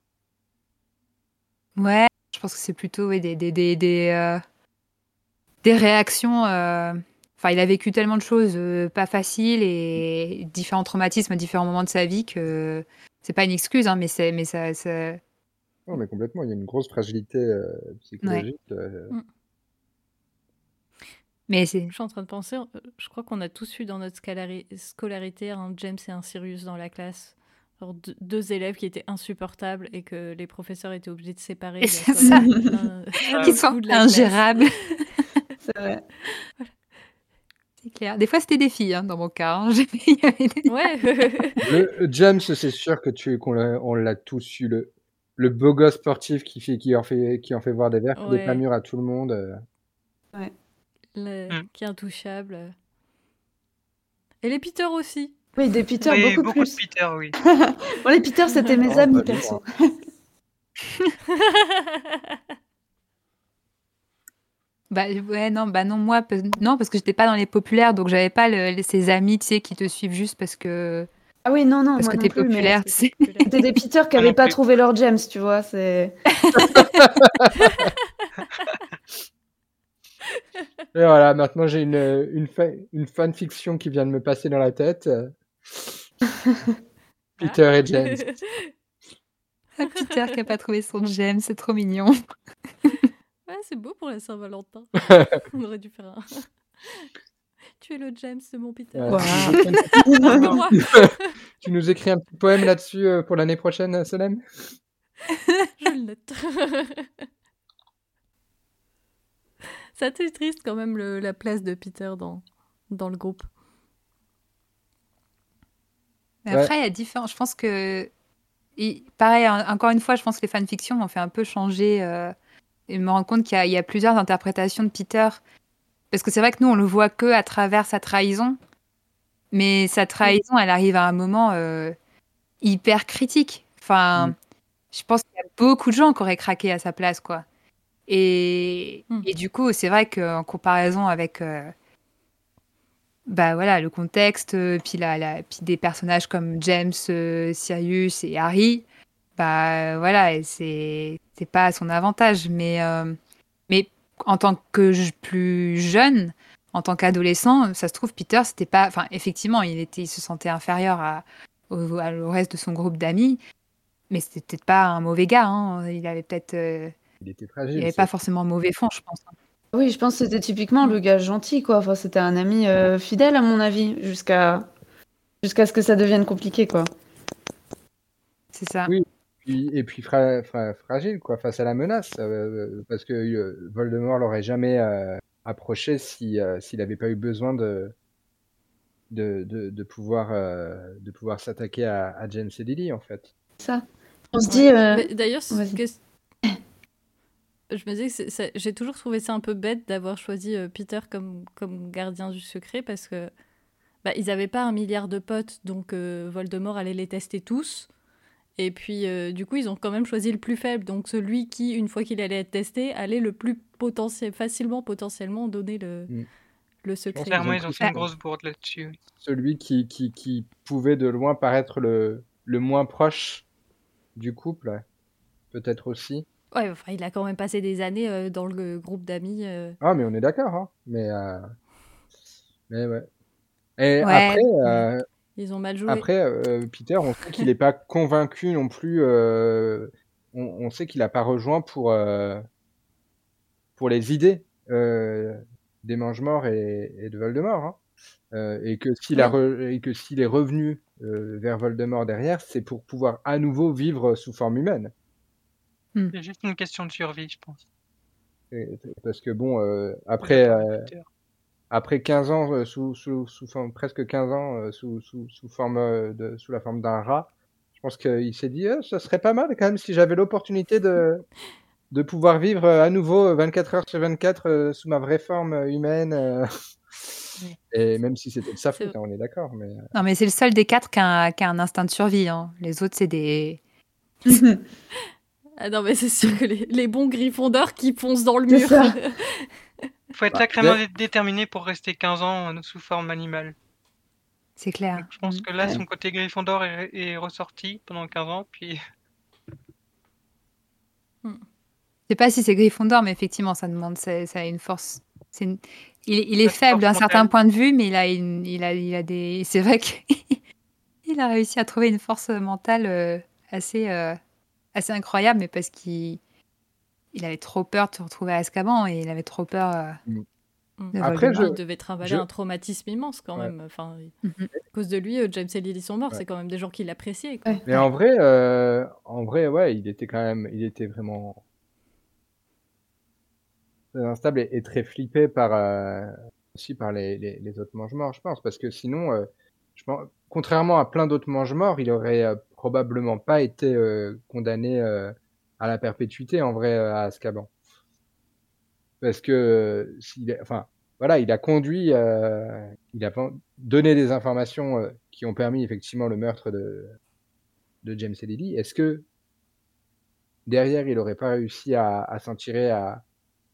Ouais, je pense que c'est plutôt ouais, des, des, des, des, euh, des réactions. euh, Enfin, il a vécu tellement de choses euh, pas faciles et différents traumatismes à différents moments de sa vie que c'est pas une excuse, hein, mais, c'est, mais ça, ça- Non, mais complètement, il y a une grosse fragilité euh, psychologique. euh, Mais c'est. Je suis en train de penser, euh, je crois qu'on a tous eu dans notre scalari- scolarité un James et un Sirius dans la classe. Genre deux, deux élèves qui étaient insupportables et que les professeurs étaient obligés de séparer. C'est ça. l'un Qui sont ingérables. C'est vrai. C'est clair. Des fois, c'était des filles, hein, dans mon cas. hein. J'ai- il y avait des- Ouais. Le, James, c'est sûr que tu, qu'on l'a, on l'a tous eu. Le, le beau gosse sportif qui, fait, qui, en fait, qui en fait voir des verres, des Ouais. pas mûrs à tout le monde. euh. Le- Mm. Qui est intouchable. Et les Peter aussi. Oui, des Peter, Oui, beaucoup, beaucoup plus. de Peter, oui. Bon, les Peter, c'était mes Oh, amis, perso. Bah ouais, non, bah non, moi, non, parce que j'étais pas dans les populaires, donc j'avais pas le, ces amis, tu sais, qui te suivent juste parce que. Ah oui, non, non, parce moi que t'es populaire, tu sais. C'était des Peter qui n'avaient pas trouvé leur James, tu vois. C'est. Et voilà, maintenant j'ai une, une, une fanfiction qui vient de me passer dans la tête. Peter et James. Ah, Peter qui a pas trouvé son James, c'est trop mignon. Ouais, c'est beau pour la Saint-Valentin. On aurait dû faire un. Tu es le James de mon Peter. Wow. Tu nous écris un petit poème là-dessus euh, pour l'année prochaine, Solem? Je le note. C'est assez triste quand même le- la place de Peter dans, dans le groupe. Mais Après, il y a différents. Je pense que. et pareil, en- encore une fois, je pense que les fanfictions m'ont fait un peu changer euh, et me rendre compte qu'il y, a- il y a plusieurs interprétations de Peter. Parce que c'est vrai que nous, on le voit que à travers sa trahison. Mais sa trahison, elle arrive à un moment euh, hyper critique. Enfin, Mm. je pense qu'il y a beaucoup de gens qui auraient craqué à sa place, quoi. Et, Mm. et du coup, c'est vrai qu'en comparaison avec. euh, bah voilà, le contexte, euh, puis, la, la- puis des personnages comme James, euh, Sirius et Harry, bah voilà, c'est pas à son avantage. Mais, euh, mais en tant que plus jeune, en tant qu'adolescent, ça se trouve, Peter, c'était pas. Enfin, effectivement, il, était, il se sentait inférieur à, au, à- au reste de son groupe d'amis, mais c'était peut-être pas un mauvais gars. hein. Il avait peut-être. euh, Il était il fragile. avait pas forcément un mauvais fond, je pense. Oui, je pense que c'était typiquement le gars gentil, quoi. Enfin, c'était un ami euh, fidèle, à mon avis, jusqu'à jusqu'à ce que ça devienne compliqué, quoi. C'est ça. Oui. Puis- et puis fra- fra- fragile quoi face à la menace euh, parce que euh, Voldemort l'aurait jamais euh, approché si euh, s'il n'avait pas eu besoin de de, de, de pouvoir euh, de pouvoir s'attaquer à, à James et Lily en fait. Ça. On se dit. euh, D'ailleurs, c'est vas-y. que- je me dis que j'ai toujours trouvé ça un peu bête d'avoir choisi euh, Peter comme, comme gardien du secret parce que bah, ils n'avaient pas un milliard de potes, donc euh, Voldemort allait les tester tous. Et puis, euh, du coup, ils ont quand même choisi le plus faible, donc celui qui, une fois qu'il allait être testé, allait le plus potentiel, facilement, potentiellement donner le, Mm. le secret. Clairement, ils ont fait une grosse bourde là-dessus. Celui qui, qui, qui pouvait de loin paraître le, le moins proche du couple, peut-être aussi. Ouais, enfin, il a quand même passé des années euh, dans le groupe d'amis. euh, Ah mais on est d'accord hein. Mais euh, mais ouais. Et Ouais. après euh, ils ont mal joué. Après, euh, Peter, on sait qu'il n'est pas convaincu non plus. euh, on, on sait qu'il n'a pas rejoint pour, euh, pour les idées euh, des Mange-Morts et, et de Voldemort. Hein. Euh, et que s'il a re- et que s'il est revenu euh, vers Voldemort derrière, c'est pour pouvoir à nouveau vivre sous forme humaine. C'est juste une question de survie, je pense. Parce que bon, euh, après, euh, après 15 ans euh, sous, sous, sous forme, presque 15 ans euh, sous, sous, sous forme de, sous la forme d'un rat, je pense qu'il s'est dit, Eh, ça serait pas mal quand même si j'avais l'opportunité de, de pouvoir vivre à nouveau euh, 24 heures sur 24 euh, sous ma vraie forme humaine. euh. Et même si c'était de sa faute, hein, on est d'accord. Mais Non, mais c'est le seul des quatre qui a, un- qui a un instinct de survie. hein. Les autres, c'est des. Ah non, mais c'est sûr que les, les bons Gryffondors qui foncent dans le mur. Il faut être Bah, sacrément dé- déterminé pour rester 15 ans euh, sous forme animale. C'est clair. Donc, je pense que là, son côté Gryffondor est, est ressorti pendant 15 ans, puis Je sais pas si c'est Gryffondor, mais effectivement, ça demande, ça, ça a une force. c'est une- Il, il est faible d'un certain point de vue, mais il a, une- il a, il a des. C'est vrai qu'il a réussi à trouver une force mentale euh, assez, euh, assez incroyable, mais parce qu'il il avait trop peur de se retrouver à Azkaban et il avait trop peur. euh, Mm. de Après, Voldemort. Il devait travailler je- un traumatisme immense quand Ouais. même. Enfin, Mhm. à cause de lui, euh, James et Lily sont morts. Ouais. C'est quand même des gens qui l'appréciaient. Ouais. Mais en vrai, euh, en vrai, ouais, il était quand même, il était vraiment très instable et, et très flippé par euh, aussi par les, les, les autres mange-morts, je pense, parce que sinon, euh, je pense, contrairement à plein d'autres mange-morts, il aurait euh, probablement pas été euh, condamné euh, à la perpétuité en vrai euh, à Azkaban, parce que enfin, voilà, il a conduit, euh, il a donné des informations euh, qui ont permis effectivement le meurtre de de James et Lily, est-ce que derrière il aurait pas réussi à, à s'en tirer à,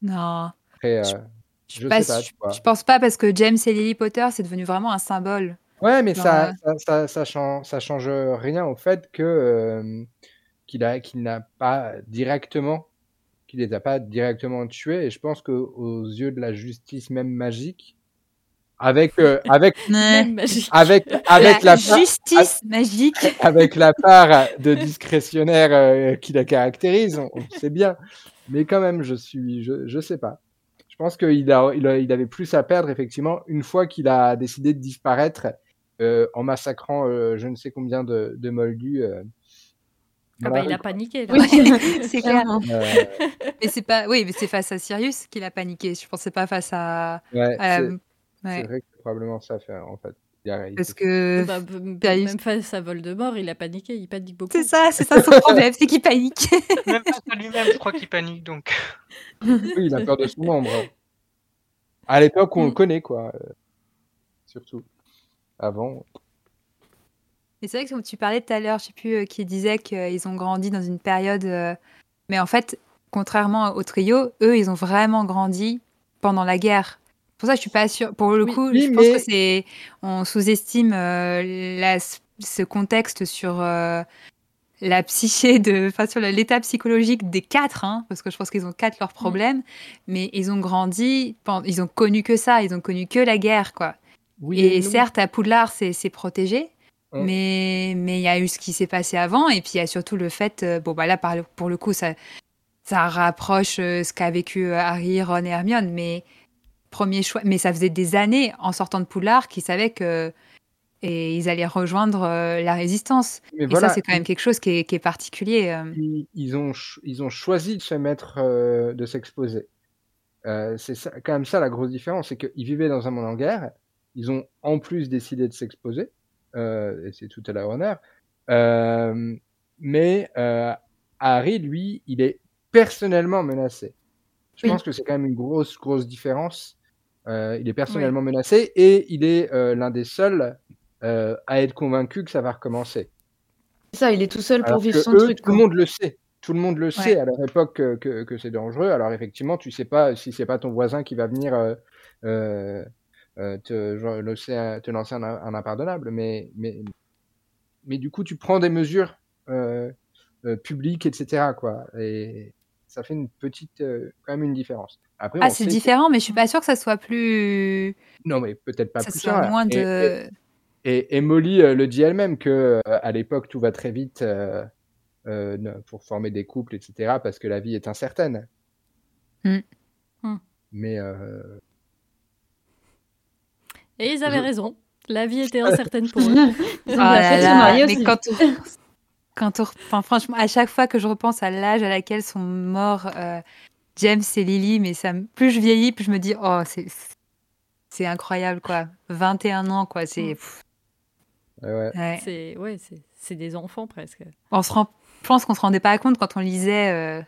Non. Après, Je- euh, Je, sais pas, je pense pas parce que James et Lily Potter, c'est devenu vraiment un symbole. Ouais, mais ça, euh, ça, ça, ça change, ça change rien au fait que euh, qu'il a, qu'il n'a pas directement, qu'il les a pas directement tués. Et je pense que aux yeux de la justice même magique, avec, euh, avec, avec, avec la la part, justice magique. avec la part de discrétionnaire euh, qui la caractérise, on, on sait bien. Mais quand même, je suis, je, je sais pas. Je pense qu'il a, il a, il avait plus à perdre effectivement une fois qu'il a décidé de disparaître euh, en massacrant euh, je ne sais combien de, de moldus. euh, Ah bah, il a paniqué là. Oui, c'est clair. Euh, Mais c'est pas, oui, mais c'est face à Sirius qu'il a paniqué. Je pensais pas face à. ouais, à la- c'est ouais. c'est vrai que c'est probablement ça faire en fait. Il a- il Parce que Bah, b- Sirius- même face à Voldemort, il a paniqué, il panique beaucoup. c'est ça, c'est ça son problème, c'est qu'il panique. Même face à lui-même, je crois qu'il panique donc. Oui, il a peur de son ombre. À l'époque où on le connaît quoi. euh, surtout. Avant. Et c'est vrai que comme tu parlais tout à l'heure, je sais plus euh, qui disait qu'ils ont grandi dans une période. euh, Mais en fait, contrairement au trio, eux, ils ont vraiment grandi pendant la guerre. Pour ça, je suis pas sûre. Pour le Oui, coup, oui, je pense mais- que c'est. On sous-estime euh, la- ce contexte sur euh, la psyché de. Enfin, sur l'état psychologique des quatre, hein, parce que je pense qu'ils ont quatre leurs problèmes. Mais ils ont grandi. Ils ont connu que ça. Ils ont connu que la guerre, quoi. Oui Et certes, à Poudlard, c'est protégé, mais mais il y a eu ce qui s'est passé avant, et puis il y a surtout le fait, euh, bon bah là pour le coup, ça ça rapproche euh, ce qu'a vécu euh, Harry, Ron et Hermione, mais premier choix, mais ça faisait des années en sortant de Poudlard qu'ils savaient que et ils allaient rejoindre euh, la résistance. Mais Et voilà, ça, c'est quand même quelque chose qui est, qui est particulier. euh. ils, ils ont, ils ont choisi de se mettre, euh, de s'exposer. C'est quand même ça la grosse différence, c'est qu'ils vivaient dans un monde en guerre. Ils ont en plus décidé de s'exposer, euh, et c'est tout à leur honneur. Euh, mais euh, Harry, lui, il est personnellement menacé. Je Oui. pense que c'est quand même une grosse, grosse différence. Il est personnellement menacé et il est l'un des seuls à être convaincu que ça va recommencer. C'est ça, il est tout seul pour Alors vivre son eux, truc. tout quoi. le monde le sait. Tout le monde le sait à leur époque que, que, que c'est dangereux. Alors effectivement, tu sais pas si c'est pas ton voisin qui va venir euh, euh, euh, te, genre, lancer un, te lancer un, un impardonnable, mais, mais, mais du coup, tu prends des mesures euh, euh, publiques, etc. Quoi. Et ça fait une petite, euh, quand même une différence. Après, Ah, c'est que- différent, mais je suis pas sûre que ça soit plus, Non, mais peut-être pas ça plus soit ça. moins Et- de. et, et, et Molly euh, le dit elle-même que euh, à l'époque tout va très vite euh, euh, pour former des couples, etc. Parce que la vie est incertaine. Mm. Mm. Mais euh, Et ils avaient Je- raison. La vie était incertaine pour eux. Oh là mais aussi. quand on, quand on- enfin, franchement, à chaque fois que je repense à l'âge à laquelle sont morts euh, James et Lily, mais ça, plus je vieillis, plus je me dis, oh, c'est, c'est incroyable, quoi. 21 ans, quoi. C'est, Mm. ouais, ouais. ouais. C'est ouais, c'est c'est des enfants presque. On se rend, je pense qu'on se rendait pas compte quand on lisait euh,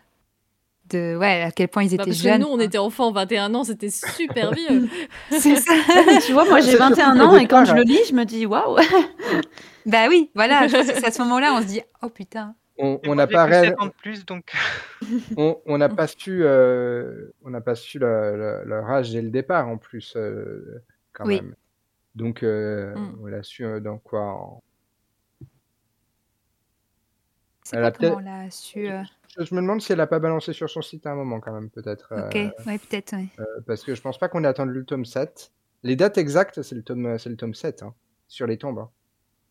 de, ouais, à quel point ils Bah, étaient parce jeunes. que nous, on quoi. était enfants, 21 ans, c'était super vieux. C'est ça. Mais tu vois, moi j'ai C'est 21 surtout ans et quand je le lis, je me dis waouh. bah oui, voilà. C'est à ce moment-là, on se dit, oh putain. On n'a pas réel- 7 ans de plus, donc on n'a pas su euh, on n'a pas su le- le- leur âge dès le départ en plus euh, quand Oui. même. Donc euh, Mm. on l'a su euh, dans quoi en- C'est Elle quoi a comment peut-être- on l'a su euh, je, je me demande si elle a pas balancé sur son site à un moment quand même peut-être. Ok, euh, ouais, peut-être. ouais. Euh, parce que je pense pas qu'on ait attendu le tome 7. Les dates exactes, c'est le tome, c'est le tome 7, hein, sur les tombes. hein.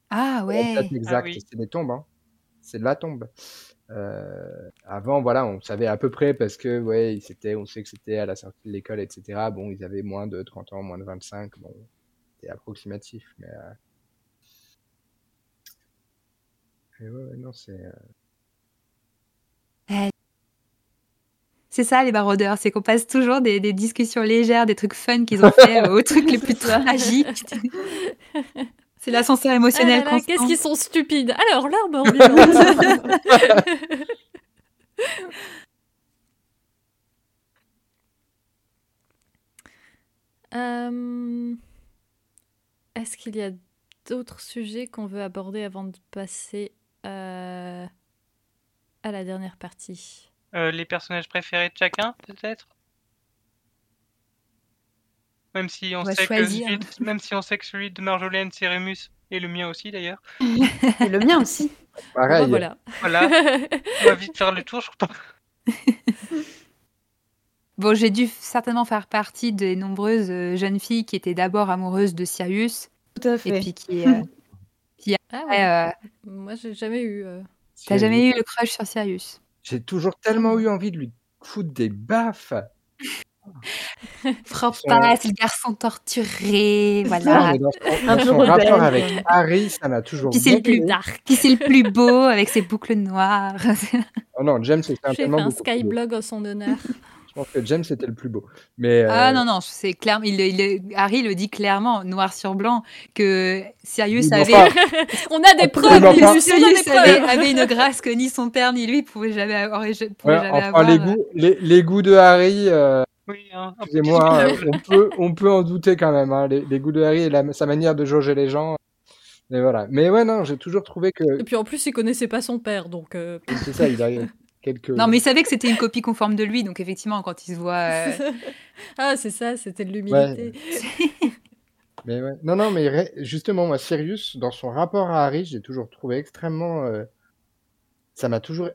Ah Les ouais. dates exactes, oui. c'est des tombes. hein. C'est de la tombe. Euh, avant, voilà, on savait à peu près parce que, ouais, ils étaient- on sait que c'était à la sortie de l'école, etc. Bon, ils avaient moins de 30 ans, moins de 25. Bon, c'était approximatif, mais. Euh, ouais, non, c'est. euh, C'est ça les baroudeurs, c'est qu'on passe toujours des, des discussions légères, des trucs fun qu'ils ont fait euh, aux trucs les plus tragiques. c'est l'ascenseur émotionnel constant. Qu'est-ce qu'ils sont stupides Alors, l'arme ambulante. Euh, Est-ce qu'il y a d'autres sujets qu'on veut aborder avant de passer à la dernière partie euh, les personnages préférés de chacun, peut-être? Même si on, sait que celui de- même si on sait que celui de Marjolaine, c'est Rémus, et le mien aussi d'ailleurs. Et le mien aussi. Bon, voilà. Voilà, on va vite faire le tour, je crois. Bon, j'ai dû certainement faire partie des nombreuses euh, jeunes filles qui étaient d'abord amoureuses de Sirius Tout à et fait. puis qui. euh, Ah après, ouais. euh, Moi, j'ai jamais eu. euh, T'as jamais eu le crush sur Sirius? J'ai toujours tellement eu envie de lui foutre des baffes. Frappe sont- pas, c'est le garçon torturé, Non, voilà. dans son, Un son rapport avec Harry, ça m'a toujours Puis c'est le plus dark? Qui c'est le plus beau avec ses boucles noires? Oh non, James c'était J'ai fait un skyblog en son honneur. Je pense que James était le plus beau. Mais euh, Ah non, non, c'est clair. Il, il- Harry le dit clairement, noir sur blanc, que Sirius avait. On a des preuves, Sirius avait, preuves. avait une grâce que ni son père ni lui pouvaient jamais avoir. pouvaient ouais, jamais enfin, avoir. les goûts, les, les goûts de Harry, euh, Oui, hein, excusez-moi, euh, on, peut, on peut en douter quand même. Hein, les, les goûts de Harry et la- sa manière de jauger les gens. Mais voilà. Mais ouais, non, j'ai toujours trouvé que Et puis en plus, il connaissait pas son père, donc. euh, c'est ça, il a quelques. Non, mais il savait que c'était une copie conforme de lui, donc effectivement, quand il se voit. euh, ah, c'est ça, c'était de l'humilité. Mais ouais. Non, non, mais ré- justement, moi, Sirius, dans son rapport à Harry, j'ai toujours trouvé extrêmement. euh, Ça m'a toujours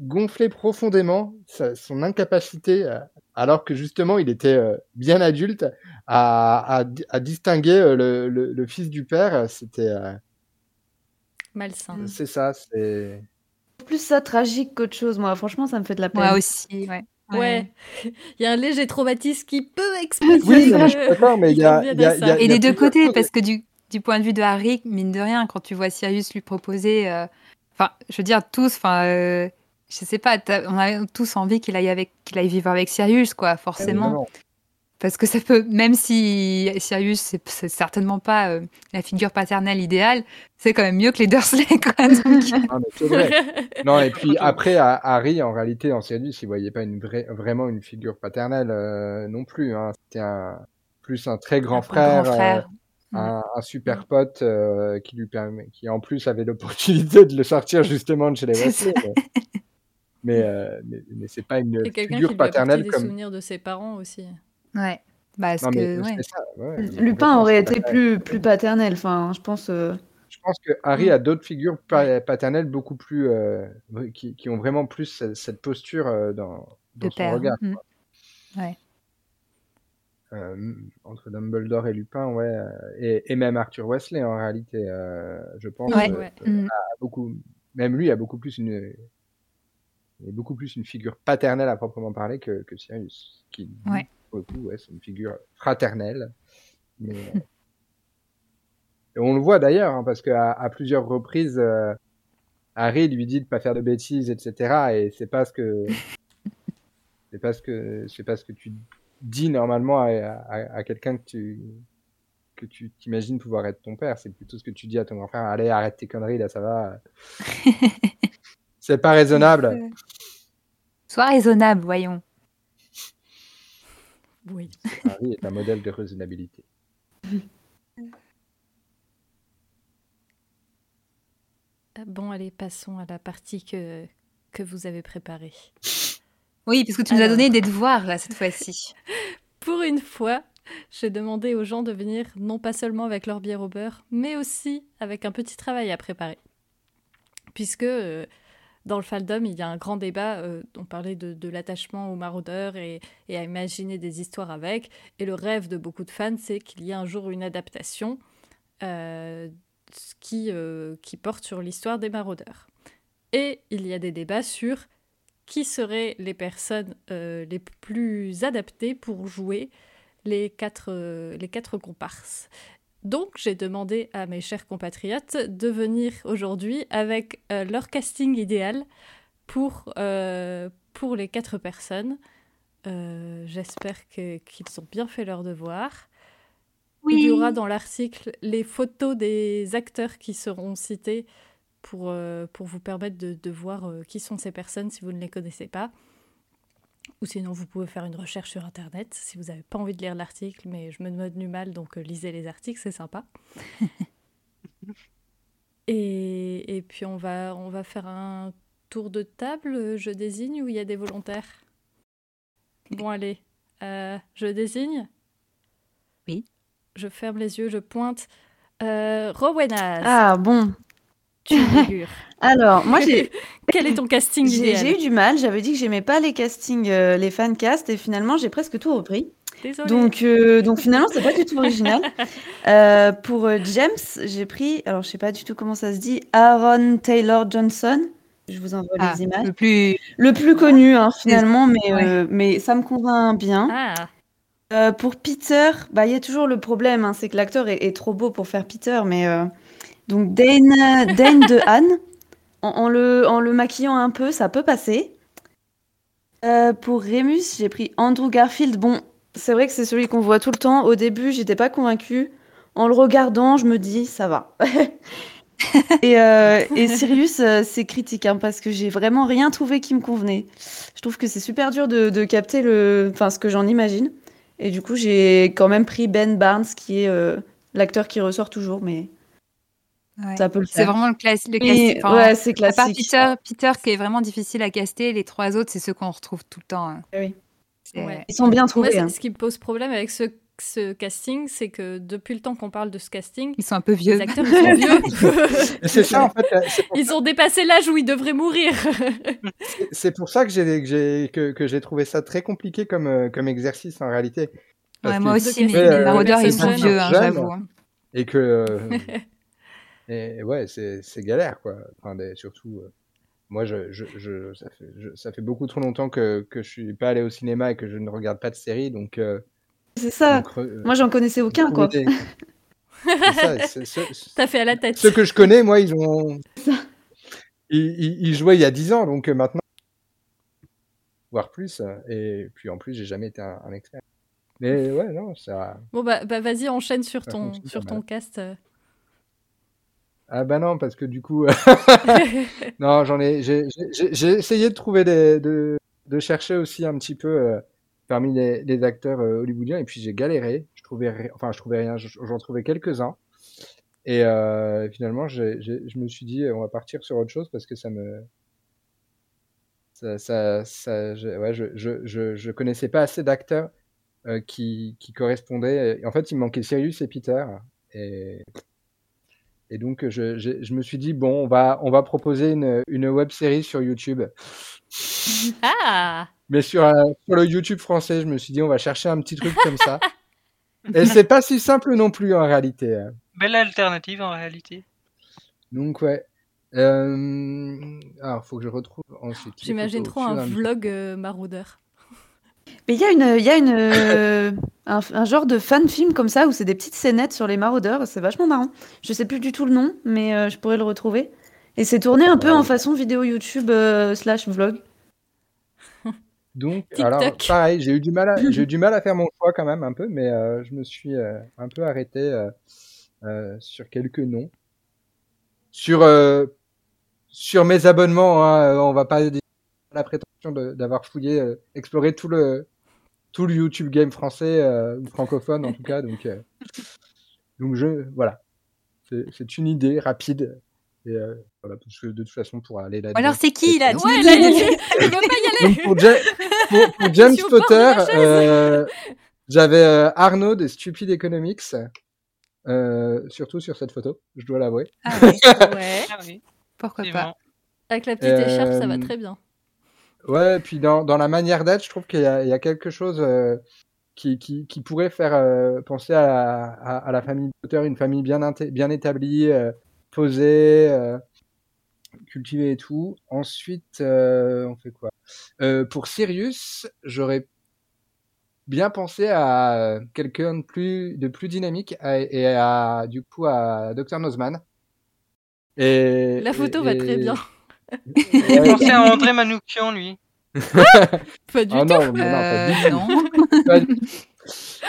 gonflé profondément sa- son incapacité, à- alors que justement, il était euh, bien adulte, à, à, di- à distinguer euh, le, le, le fils du père. C'était. euh, Malsain. C'est ça, c'est. Plus ça tragique qu'autre chose, moi. Franchement, ça me fait de la peine. Moi aussi, ouais. Ouais. Il y a un léger traumatisme qui peut expliquer. Oui, non, je suis d'accord, mais il y a. y y. Et y des deux côtés, parce que du, du point de vue de Harry, mine de rien, quand tu vois Sirius lui proposer, euh, enfin, je veux dire tous, enfin, euh, je sais pas, on a tous envie qu'il aille avec, qu'il aille vivre avec Sirius, quoi, forcément, Évidemment. Parce que ça peut, même si Sirius c'est c'est certainement pas euh, la figure paternelle idéale, c'est quand même mieux que les Dursley, quoi. donc- Ah, mais c'est vrai. Non, et puis après, à- Harry, en réalité, en Sirius, il voyait pas une vraie, vraiment une figure paternelle euh, non plus. Hein. C'était un, plus un très grand Un frère, grand frère. euh, un, un super pote euh, qui lui permet, qui en plus avait l'opportunité de le sortir justement de chez les Weasley. Mais, mais, euh, mais, mais c'est pas une Et quelqu'un qui figure lui a apporté paternelle des comme. souvenirs de ses parents aussi. Ouais. Parce Non, mais que, ouais. ça. ouais, Lupin aurait été plus, plus paternel. Enfin, je pense. euh, Je pense que Harry a d'autres figures pa- paternelles beaucoup plus, euh, qui, qui ont vraiment plus cette, cette posture euh, dans, dans De son père. regard. Mm. Ouais. Euh, entre Dumbledore et Lupin, ouais, euh, et, et même Arthur Wesley en réalité, euh, je pense, Ouais. euh, Ouais. Mm. a beaucoup, même lui a beaucoup plus une, est beaucoup plus une figure paternelle à proprement parler que, que Sirius, qui Ouais. Pour le coup, ouais, c'est une figure fraternelle. Mais, euh, et on le voit d'ailleurs, hein, parce qu'à à plusieurs reprises, euh, Harry lui dit de pas faire de bêtises, etc. Et c'est pas ce que c'est pas ce que c'est pas ce que tu dis normalement à, à, à quelqu'un que tu que tu t'imagines pouvoir être ton père. C'est plutôt ce que tu dis à ton grand frère. Allez, arrête tes conneries là, ça va. c'est pas raisonnable. Sois raisonnable, voyons. Oui. Harry est un modèle de raisonnabilité. Bon, allez, passons à la partie que, que vous avez préparée. Oui, parce que tu nous as donné des devoirs, là, cette fois-ci. Pour une fois, j'ai demandé aux gens de venir non pas seulement avec leur bière au beurre, mais aussi avec un petit travail à préparer. Puisque euh, dans le fandom, il y a un grand débat, euh, on parlait de, l'attachement aux maraudeurs et, à imaginer des histoires avec. Et le rêve de beaucoup de fans, c'est qu'il y ait un jour une adaptation euh, qui, euh, qui porte sur l'histoire des maraudeurs. Et il y a des débats sur qui seraient les personnes les plus adaptées pour jouer les quatre comparses. Donc j'ai demandé à mes chers compatriotes de venir aujourd'hui avec euh, leur casting idéal pour, euh, pour les quatre personnes. Euh, J'espère qu'ils ont bien fait leur devoir. Il y aura dans l'article les photos des acteurs qui seront cités pour, pour vous permettre de, de voir qui sont ces personnes si vous ne les connaissez pas. Ou sinon, vous pouvez faire une recherche sur Internet si vous n'avez pas envie de lire l'article, mais je me demande du mal, donc euh, lisez les articles, c'est sympa. et, et puis, on va, on va faire un tour de table, euh, je désigne, où il y a des volontaires? Bon, allez, euh, je désigne? Oui. Je ferme les yeux, je pointe. Euh, Rowenas, Ah bon. Tu figures. Alors, moi j'ai Quel est ton casting j'ai idéal j'ai eu du mal. J'avais dit que j'aimais pas les castings, euh, les fancasts, et finalement j'ai presque tout repris. Désolée. Donc, euh, donc finalement, c'est pas du tout original. Euh, pour euh, James, j'ai pris, alors je sais pas du tout comment ça se dit, Aaron Taylor Johnson. Je vous envoie Ah, les images. le plus. Le plus connu, hein, finalement, mais, Ouais. euh, mais ça me convainc bien. Ah, Euh, pour Peter, bah, il y a toujours le problème, hein, c'est que l'acteur est, est trop beau pour faire Peter, mais euh, donc Dane, Dane DeHaan, en, en le, en le maquillant un peu, ça peut passer. Euh, pour Remus, j'ai pris Andrew Garfield. Bon, c'est vrai que c'est celui qu'on voit tout le temps. Au début, j'étais pas convaincue. En le regardant, je me dis, ça va. et, euh, et Sirius, euh, c'est critique, hein, parce que j'ai vraiment rien trouvé qui me convenait. Je trouve que c'est super dur de, de capter le, enfin, ce que j'en imagine. Et du coup, j'ai quand même pris Ben Barnes, qui est l'acteur qui ressort toujours, mais Ouais. ça peut le C'est vraiment le, classe, le Mais, casting. Enfin, ouais, c'est à part classique. Peter, Peter qui est vraiment difficile à caster, les trois autres, c'est ceux qu'on retrouve tout le temps. hein. Oui. C'est- Ouais. Ils sont bien trouvés. hein. ce qui me pose problème avec ce, ce casting, c'est que depuis le temps qu'on parle de ce casting, Ils sont un peu vieux. les acteurs ils sont vieux. C'est ça en fait. euh, Ils ont dépassé l'âge où ils devraient mourir. C'est pour ça que j'ai que j'ai que, que j'ai trouvé ça très compliqué comme euh, comme exercice en réalité. Ouais, moi aussi, les, euh, maraudeurs, ils sont vieux, hein, j'avoue. hein. et que euh, et ouais c'est galère quoi. Enfin des- surtout euh, moi je, je, je ça fait je- ça fait beaucoup trop longtemps que que je suis pas allé au cinéma et que je ne regarde pas de séries donc. euh, C'est ça. donc, euh, Moi, j'en connaissais aucun, quoi. des- T'as fait à la tête. Ceux que je connais, moi, ils ont. Ils, ils- ils jouaient il y a 10 ans, donc maintenant. Voire plus. Et puis en plus, j'ai jamais été un, un expert. Mais ouais, non, ça. Bon bah, bah, vas-y, enchaîne sur Ça ton, sur ton cast. Ah bah non, parce que du coup. non, j'en ai. J'ai j'ai- j'ai essayé de trouver des. De, de chercher aussi un petit peu euh, parmi les, les acteurs euh, hollywoodiens, et puis j'ai galéré. Je trouvais. ri- Enfin, je trouvais rien, je- j'en trouvais quelques-uns. Et euh, finalement, j'ai- j'ai- je me suis dit, on va partir sur autre chose parce que ça me. Ça, ça, ça, je, ouais, je, je, je, je connaissais pas assez d'acteurs euh, qui, qui correspondaient. En fait, il me manquait Sirius et Peter. Et, et donc, je, je, je me suis dit, bon, on va, on va proposer une, une web série sur YouTube. Ah Mais sur, euh, sur le YouTube français, je me suis dit, on va chercher un petit truc comme ça. Et c'est pas si simple non plus en réalité. hein. Belle alternative en réalité. Donc, ouais. Euh... Alors, faut que je retrouve ensuite. J'imagine trop un mesure. vlog euh, maraudeur. Mais il y a une, il y a une, euh, un, un genre de fan film comme ça où c'est des petites scénettes sur les maraudeurs. C'est vachement marrant. Je sais plus du tout le nom, mais euh, je pourrais le retrouver. Et c'est tourné un peu Ouais. en façon vidéo YouTube euh, slash vlog. Donc, alors, pareil, j'ai eu du mal à, j'ai eu du mal à faire mon choix quand même un peu, mais euh, je me suis euh, un peu arrêté euh, euh, sur quelques noms. Sur, euh, sur mes abonnements, hein, on va pas dire la prétention de- d'avoir fouillé, euh, exploré tout le, tout le YouTube game français euh, ou francophone en tout cas. Donc, euh, donc je, voilà, c'est une idée rapide. Et euh, voilà, parce que de toute façon, pour aller là. Alors, c'est qui là? Ouais, là, il, veut pas y aller Donc pour, Ja- pour- pour James Potter, euh, j'avais euh, Arnaud de Stupid Economics, euh, surtout sur cette photo, je dois l'avouer. Ah ouais, Ouais, Ah oui, pourquoi pas avec la petite écharpe, ça va très bien. Ouais, puis dans, dans la manière d'être, je trouve qu'il y, y a quelque chose euh, qui, qui, qui pourrait faire euh, penser à la, à, à la famille Potter, une famille bien, bien établie, euh, posée, euh, cultivée et tout. Ensuite, euh, on fait quoi? Euh, Pour Sirius, j'aurais bien pensé à quelqu'un de plus, de plus dynamique à- et à, du coup, à Dr. Nozman. Et, La photo et- va très et- bien. Ouais. pensé à André Manoukian, lui. Pas du Ah tout. non, mais non, pas du Euh, tout. non. Pas du tout.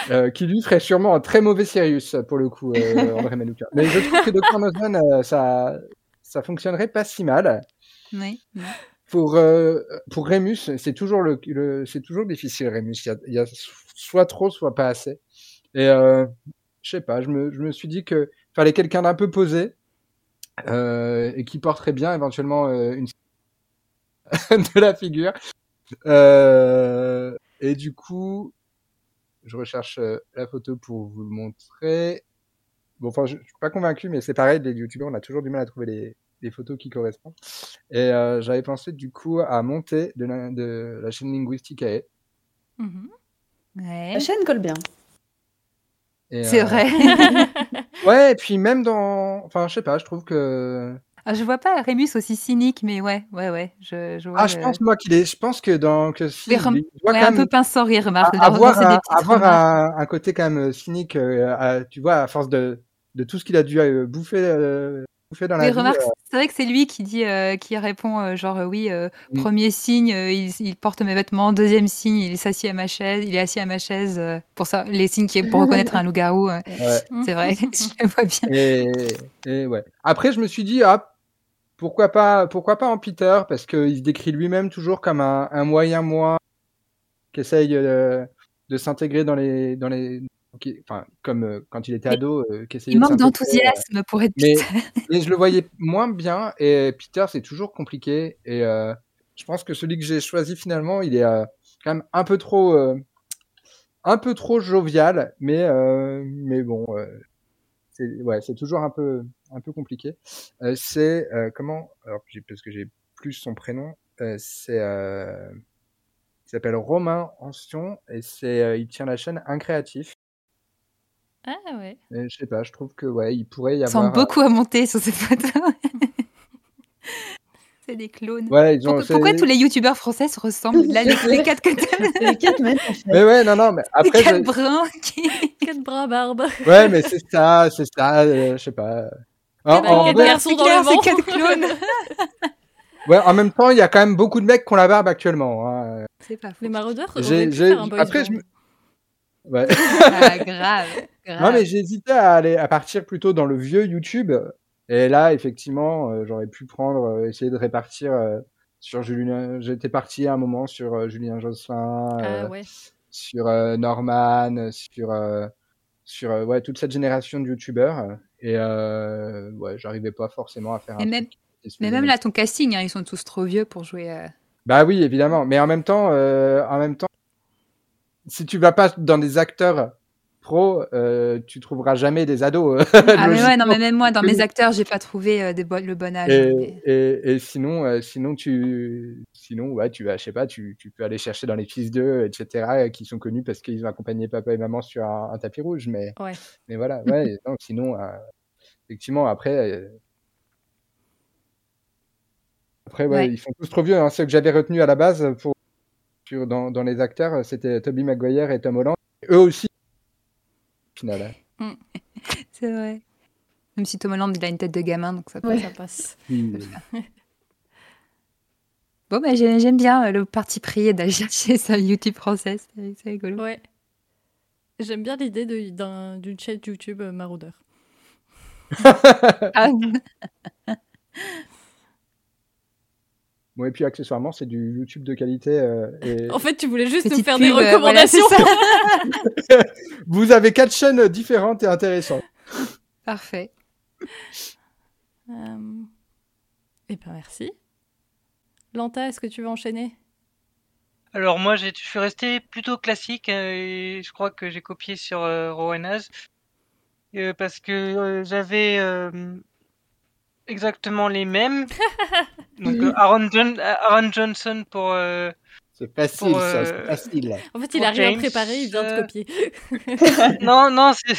Euh, qui lui ferait sûrement un très mauvais Sirius pour le coup, euh, André Manoukian. Mais je trouve que Dr. Nozman, euh, ça, ça fonctionnerait pas si mal. Oui. Pour, euh, pour Rémus, c'est toujours, le, le- c'est toujours difficile, Rémus. Il y, a, il y a soit trop, soit pas assez. Et euh, je sais pas, je me, je me suis dit que fallait quelqu'un d'un peu posé et qui porterait bien éventuellement euh, une de la figure. Euh, et du coup, je recherche euh, la photo pour vous le montrer. Bon, enfin, je, je suis pas convaincu, mais c'est pareil, les youtubeurs, on a toujours du mal à trouver les, les photos qui correspondent. Et euh, j'avais pensé du coup à monter de la, de la chaîne linguistique AE. Mhm. Ouais. La chaîne colle bien. C'est euh, vrai. Ouais, et puis même dans, enfin, je sais pas, je trouve que Ah, je vois pas Rémus aussi cynique, mais ouais, ouais, ouais. Je, je vois ah, je le- pense moi qu'il est, je pense que dans que si, rem- ouais, un peu pince sans rire, dans avoir un, avoir un, un côté quand même cynique, euh, à- tu vois, à force de de tout ce qu'il a dû euh, bouffer, euh, bouffer dans la Mais vie. remarque, euh, c'est vrai que c'est lui qui dit, euh, qui répond euh, genre euh, oui, euh, Mm. premier signe, euh, il, il porte mes vêtements. Deuxième signe, il s'assied à ma chaise, il est assis à ma chaise. euh, pour ça, les signes qui est pour reconnaître un loup-garou, euh, ouais. c'est vrai, je le vois bien. Et, et ouais. Après, je me suis dit, ah, pourquoi pas, pourquoi pas en Peter, parce qu'il se décrit lui-même toujours comme un, un moyen moi qui essaye euh, de s'intégrer dans les, dans les, qui- enfin, comme euh, quand il était Mais ado, euh, qui essayait Il manque euh, d'enthousiasme pour être mais, Peter. mais je le voyais moins bien et Peter c'est toujours compliqué et euh, je pense que celui que j'ai choisi finalement il est euh, quand même un peu trop euh, un peu trop jovial mais euh, mais bon euh, c'est ouais c'est toujours un peu un peu compliqué Euh, c'est euh, comment alors parce que j'ai plus son prénom euh, c'est euh, il s'appelle Romain Ancion et c'est euh, il tient la chaîne Incréatif Ah ouais. et je sais pas je trouve que ouais il pourrait y avoir semble beaucoup à monter sur cette photo. c'est des clones. ouais ils ont Pourquoi, tous les youtubeurs français se ressemblent Là, les, les quatre côtés, les quatre mêmes en fait. Mais ouais, non, non, mais les après, quatre je- bruns qui... Quatre bras barbe. ouais, mais c'est ça, c'est ça, euh, je sais pas. En, bah, en quatre vrai- garçons C'est dans clair, le vent. quatre clones. ouais, en même temps, il y a quand même beaucoup de mecs qui ont la barbe actuellement. hein. C'est pas faux. Les maraudeurs J'ai- auraient pu j'ai- faire un boys après, band. je me- Ouais. Ah, grave, grave. non, mais hésité à aller, à partir plutôt dans le vieux YouTube. Et là, effectivement, euh, j'aurais pu prendre, euh, essayer de répartir euh, sur Julien. J'étais parti à un moment sur Julien Josselin, Ah ouais. sur Norman, sur sur ouais toute cette génération de youtubeurs et ouais j'arrivais pas forcément à faire Et un même- Mais même là, ton casting, hein, ils sont tous trop vieux pour jouer. bah oui évidemment mais en même temps en même temps si tu vas pas dans des acteurs pro euh, tu trouveras jamais des ados Ah, mais ouais, non, mais même moi, dans mes acteurs, j'ai pas trouvé euh, des bo- le bon âge. et, mais- et, et sinon euh, sinon tu sinon ouais tu vas je sais pas tu, tu peux aller chercher dans les fils d'eux etc euh, qui sont connus parce qu'ils ont accompagné papa et maman sur un, un tapis rouge mais Ouais. mais voilà ouais non, sinon euh, effectivement après euh, après ouais, Ouais. ils sont tous trop vieux hein. ceux que j'avais retenus à la base pour sur, dans, dans les acteurs c'était Toby Maguire et Tom Holland eux aussi au final hein. C'est vrai. Même si Tom Holland, il a une tête de gamin, donc ça passe. Ouais. Ça passe. Ils- Bon, bah, j'ai- j'aime bien euh, le parti pris d'aller chercher sur YouTube français, c'est rigolo. Ouais. J'aime bien l'idée d'une chaîne YouTube euh, maraudeur. Ah, Bon, et puis accessoirement, c'est du YouTube de qualité. euh, et En fait, tu voulais juste nous faire pub, des euh, voilà, recommandations. Vous avez quatre chaînes différentes et intéressantes. Parfait. Euh, Eh ben merci. Lanta, est-ce que tu veux enchaîner? Alors moi, je suis resté plutôt classique euh, et je crois que j'ai copié sur euh, Rowan Has, euh, parce que euh, j'avais euh, exactement les mêmes. Donc euh, Aaron, John- Aaron Johnson pour euh, C'est facile, Pour, ça, euh, c'est facile. En fait, il a rien James, préparé, il vient de euh, copier. non non c'est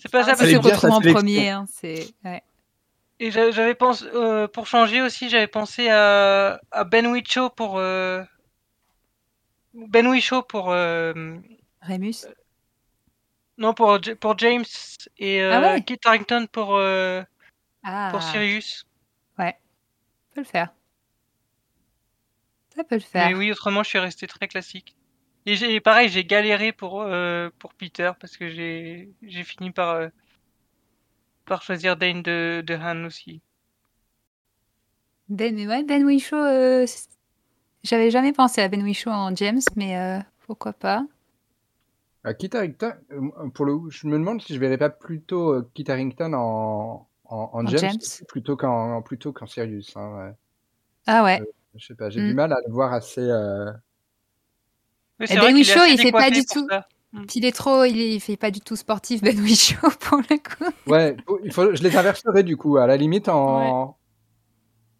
c'est pas Ah, ça parce que retrouve en premier. hein, c'est ouais. et j'a- j'avais pensé euh, pour changer aussi j'avais pensé à, à Ben Whishaw pour euh, Ben Whishaw pour euh, Rémus. non pour pour James et euh, Ah ouais Kit Harington pour euh, Ah, pour Sirius. ça peut le faire. Ça peut le Mais faire. oui, autrement, je suis resté très classique. Et j'ai, pareil, j'ai galéré pour, euh, pour Peter parce que j'ai, j'ai fini par, euh, par choisir Dane de, de Han aussi. Ben, mais ouais, Ben Whishaw, euh, j'avais jamais pensé à Ben Whishaw en James, mais euh, pourquoi pas. À Kit Harington, pour le, je me demande si je verrais pas plutôt Kit Harington en, en, en En James, James. plutôt qu'en plutôt qu'en Sirius. Hein, ouais. Ah ouais. Je sais pas, j'ai Mm. du mal à le voir assez. euh, Oui, Ben assez il fait pas du tout- ça. Puis il est trop, il, est, il fait pas du tout sportif, Ben Whishaw, pour le coup. Ouais, il faut, je les inverserais du coup. À la limite, en,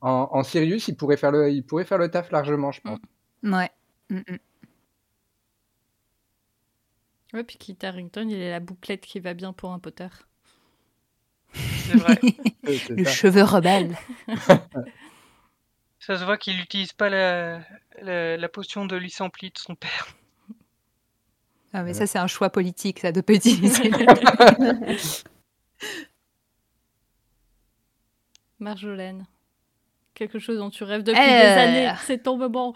en, en Sirius, il pourrait, faire le, il pourrait faire le taf largement, je pense. Ouais. Mm, mm. Ouais, puis Kit Harington, il est la bouclette qui va bien pour un Potter. C'est vrai. Le ça. cheveu rebelle. Ça se voit qu'il n'utilise pas la, la, la potion de Lysampli de son père. Ah, mais ça, c'est un choix politique, ça, de pas utiliser. Marjolaine. Quelque chose dont tu rêves depuis Euh. des années. C'est ton moment.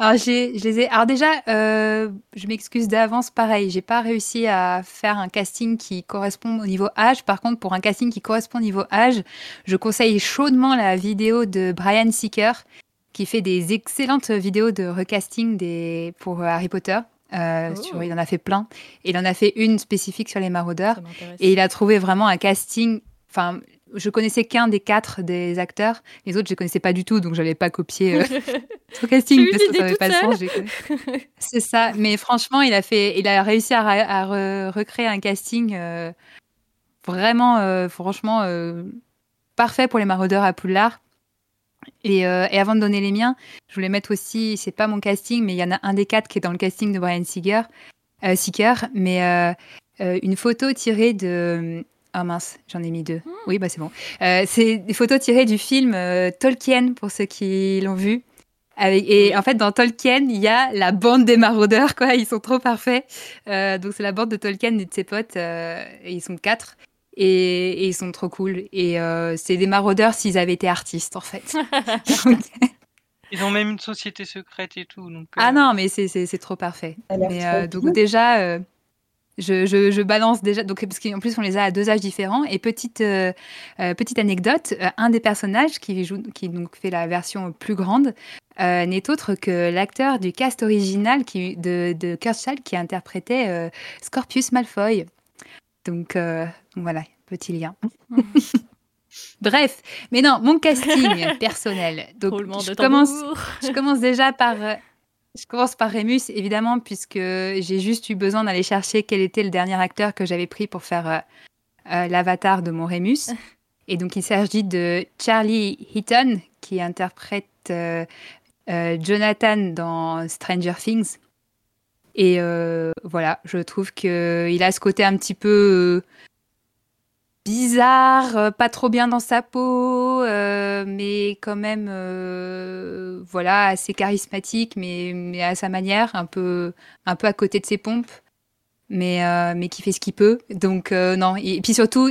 Alors, j'ai, je les ai. Alors déjà, euh, je m'excuse d'avance. Pareil, j'ai pas réussi à faire un casting qui correspond au niveau âge. Par contre, pour un casting qui correspond au niveau âge, je conseille chaudement la vidéo de Brian Seeker, qui fait des excellentes vidéos de recasting des pour Harry Potter. Euh, Oh. sur- il en a fait plein. Il en a fait une spécifique sur les maraudeurs. Et il a trouvé vraiment un casting. Enfin, je connaissais qu'un des quatre des acteurs. Les autres, je ne connaissais pas du tout, donc je n'avais pas copié euh, son casting parce que ça n'avait pas de sens. C'est ça. Mais franchement, il a fait, il a réussi à, ra- à re- recréer un casting euh, vraiment, euh, franchement, euh, parfait pour les maraudeurs à Poudlard. Et, euh, et avant de donner les miens, je voulais mettre aussi, c'est pas mon casting, mais il y en a un des quatre qui est dans le casting de Brian Seeger, euh, Seeker, mais euh, une photo tirée de. Ah mince, j'en ai mis deux. Oui, bah c'est bon. Euh, c'est des photos tirées du film euh, Tolkien, pour ceux qui l'ont vu. Avec, et en fait, dans Tolkien, il y a la bande des maraudeurs, quoi. Ils sont trop parfaits. Euh, donc, c'est la bande de Tolkien et de ses potes. euh, et ils sont quatre. Et, et ils sont trop cool. Et euh, c'est des maraudeurs s'ils avaient été artistes, en fait. Donc- Ils ont même une société secrète et tout. Donc, ah non, mais c'est- trop parfait. Mais euh, donc déjà, euh, je, je, je balance déjà, donc, parce qu'en plus on les a à deux âges différents. Et petite, euh, euh, petite anecdote, euh, un des personnages qui, joue, qui donc fait la version plus grande euh, n'est autre que l'acteur du cast original qui, de, de Cursed qui interprétait euh, Scorpius Malfoy. Donc euh, voilà, petit lien. Bref, mais non, mon casting personnel. Donc je commence, je commence déjà par. Je commence par Rémus, évidemment, puisque j'ai juste eu besoin d'aller chercher quel était le dernier acteur que j'avais pris pour faire euh, euh, l'avatar de mon Rémus. Et donc, il s'agit de Charlie Heaton, qui interprète euh, Jonathan dans Stranger Things. Et voilà, je trouve qu'il a ce côté un petit peu bizarre, euh, pas trop bien dans sa peau, euh, mais quand même, euh, voilà, assez charismatique, mais, mais à sa manière, un peu, un peu à côté de ses pompes, mais, euh, mais qui fait ce qu'il peut. Donc euh, non, et, puis surtout,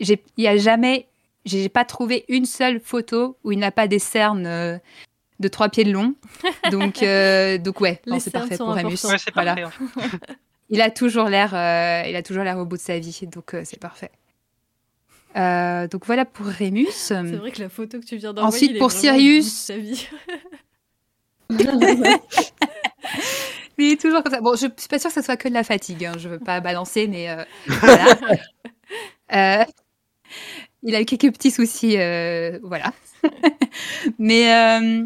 j'ai- il y a jamais, j'ai pas trouvé une seule photo où il n'a pas des cernes euh, de trois pieds de long. Donc, euh, donc ouais, c'est parfait pour. Ouais, Voilà. en fait. Il a toujours l'air, euh, il a toujours l'air au bout de sa vie, donc euh, c'est parfait. Euh, donc voilà pour Rémus. C'est vrai que la photo que tu viens d'envoyer. Ensuite, il est pour Sirius. sa vie. Il est toujours comme ça. Bon, je suis pas sûre que ça soit que de la fatigue. Hein. Je veux pas balancer, mais euh, voilà. Euh, il a eu quelques petits soucis, euh, voilà. mais euh,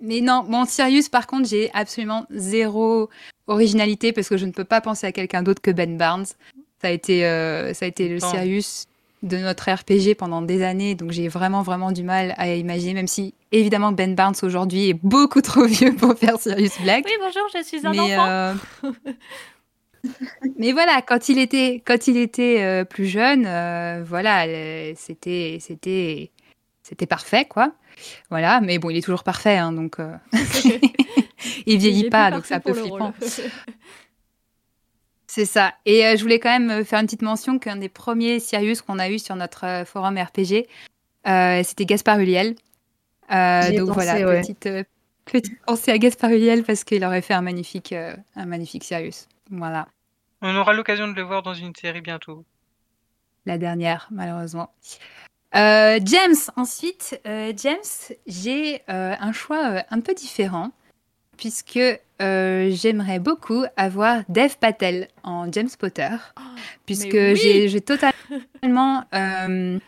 mais non, bon, Sirius, par contre, j'ai absolument zéro originalité parce que je ne peux pas penser à quelqu'un d'autre que Ben Barnes. Ça a été, euh, ça a été le. Sirius de notre RPG pendant des années, donc j'ai vraiment vraiment du mal à imaginer, même si évidemment Ben Barnes aujourd'hui est beaucoup trop vieux pour faire Sirius Black. Oui, bonjour, je suis un mais, enfant. euh, mais voilà, quand il était, quand il était euh, plus jeune, euh, voilà, c'était, c'était, c'était parfait, quoi. Voilà, mais bon, il est toujours parfait, hein, donc il vieillit pas, donc c'est un peu flippant. C'est ça. Et euh, je voulais quand même euh, faire une petite mention qu'un des premiers Sirius qu'on a eu sur notre euh, forum RPG, euh, c'était Gaspard Huliel. Euh, donc pensé, voilà, ouais. petite, euh, petite pensée à Gaspard Huliel parce qu'il aurait fait un magnifique, euh, un magnifique Sirius. Voilà. On aura l'occasion de le voir dans une série bientôt. la dernière, malheureusement. Euh, James, ensuite, euh, James, j'ai euh, un choix euh, un peu différent, puisque euh, j'aimerais beaucoup avoir Dev Patel en James Potter, puisque oui. j'ai totalement... euh,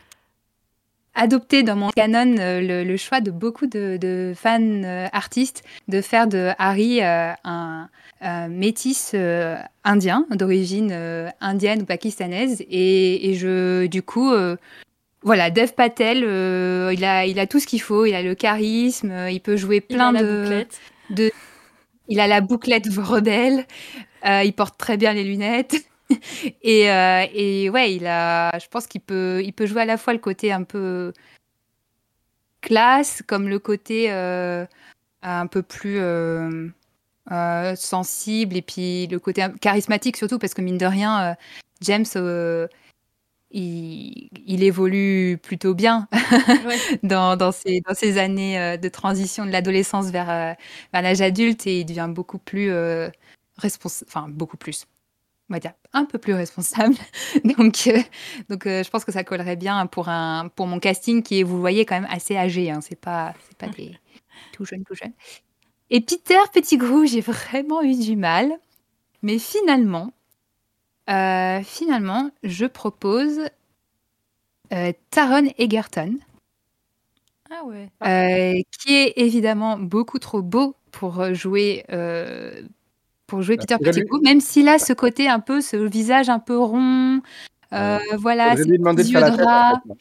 adopté dans mon canon euh, le, le choix de beaucoup de, de fans euh, artistes de faire de Harry un, métis indien d'origine indienne ou pakistanaise. Et, et je du coup voilà Dev Patel euh, il a il a tout ce qu'il faut. Il a le charisme il peut jouer Il plein la de bouclette. Il a la bouclette rebelle euh, il porte très bien les lunettes. Et, euh, ouais il a je pense qu'il peut il peut jouer à la fois le côté un peu classe comme le côté euh, un peu plus euh, sensible et puis le côté charismatique surtout parce que mine de rien James il, il évolue plutôt bien Ouais. dans, dans, ces, dans ces années euh, de transition de l'adolescence vers, euh, vers l'âge adulte et il devient beaucoup plus euh, responsable, enfin beaucoup plus, on va dire un peu plus responsable. donc euh, donc euh, je pense que ça collerait bien pour, un, pour mon casting qui est, vous le voyez, quand même assez âgé. Hein, c'est pas, c'est pas des tout jeunes, tout jeunes. Et Peter Pettigrew, j'ai vraiment eu du mal. Mais finalement, euh, finalement, je propose euh, Taron Egerton. Ah ouais. Euh, qui est évidemment beaucoup trop beau pour jouer euh, pour jouer Peter faudrait lui- Pettigrew, même s'il a ce côté un peu, ce visage un peu rond, euh, voilà, ses lui demander de petits faire yeux la de tête. en rat. fait, là.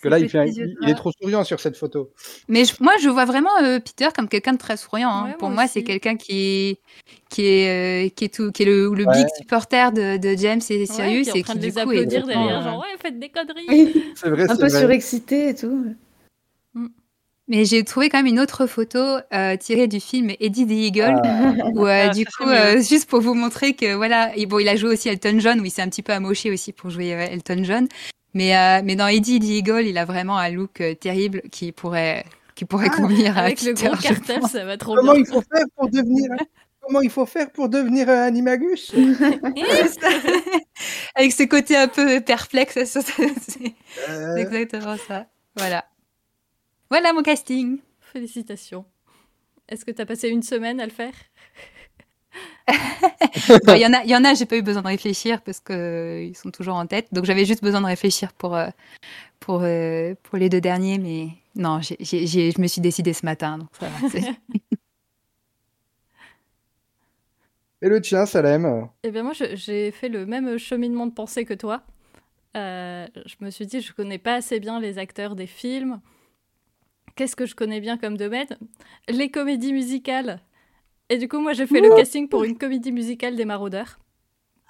Parce que là, il, fait un- petits yeux de il, il est trop souriant sur cette photo. Mais je- moi, je vois vraiment euh, Peter comme quelqu'un de très souriant. hein. Ouais, Pour moi c'est quelqu'un qui est qui est euh, qui est tout, qui est le, le Ouais. big supporter de, de James et Ouais, Sirius qui est en et qui de du les coup est applaudir derrière, genre ouais, faites des conneries. C'est vrai, un peu vrai. surexcité et tout. Mais j'ai trouvé quand même une autre photo euh, tirée du film Eddie the Eagle, Ah, où euh, Ah, du coup, euh, juste pour vous montrer que voilà, et bon, il a joué aussi Elton John, où il s'est un petit peu amoché aussi pour jouer euh, Elton John. Mais, euh, mais dans Eddie the Eagle, il a vraiment un look euh, terrible qui pourrait, qui pourrait Ah, convenir à Avec le gros cartel, ça va trop Comment bien. il faut faire pour devenir Comment il faut faire pour devenir un animagus? Avec ce côté un peu perplexe, c'est Euh, c'est exactement ça. Voilà. Voilà mon casting. Félicitations. Est-ce que tu as passé une semaine à le faire? Bon, Il y en a, il y en a, j'ai pas eu besoin de réfléchir parce que euh, ils sont toujours en tête. Donc j'avais juste besoin de réfléchir pour euh, pour euh, pour les deux derniers, mais non, j'ai, j'ai- j'ai- je me suis décidée ce matin, donc ça va. Et le tien, Salem Eh bien moi, j'ai fait le même cheminement de pensée que toi. Euh, je me suis dit, je connais pas assez bien les acteurs des films. Qu'est-ce que je connais bien comme domaine? Les comédies musicales. Et du coup, moi, j'ai fait le casting pour une comédie musicale des Maraudeurs.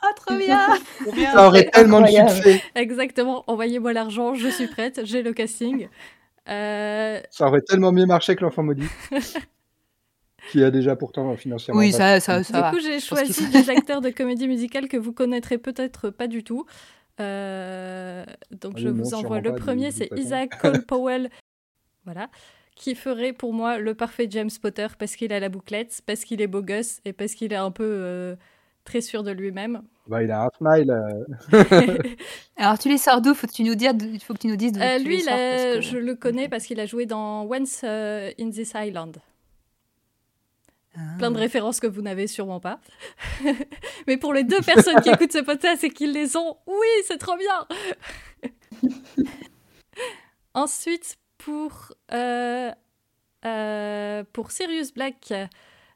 Ah, trop bien. Ça aurait tellement de succès. Exactement. Envoyez-moi l'argent, je suis prête, j'ai le casting. Euh, Ça aurait tellement mieux marché que l'enfant maudit. qui a déjà pourtant financièrement. Oui, ça, ça, ça Du va. coup, j'ai choisi des acteurs de comédie musicale que vous connaîtrez peut-être pas du tout. Euh, donc, Ah je vous envoie le premier, c'est. Isaac Cole Powell. Voilà. Qui ferait pour moi le parfait James Potter parce qu'il a la bouclette, parce qu'il est beau gosse et parce qu'il est un peu euh, très sûr de lui-même. Bah, il a un smile. euh, Alors tu les sors d'où? Faut que tu nous dises. Il faut que tu nous dises d'où Euh, tu lui, les il sors, a- parce que- je le connais parce qu'il a joué dans Once in This Island. Plein de Ah. références que vous n'avez sûrement pas. Mais pour les deux personnes qui écoutent ce podcast et qui les ont, oui, c'est trop bien. Ensuite, pour, euh, euh, pour Sirius Black,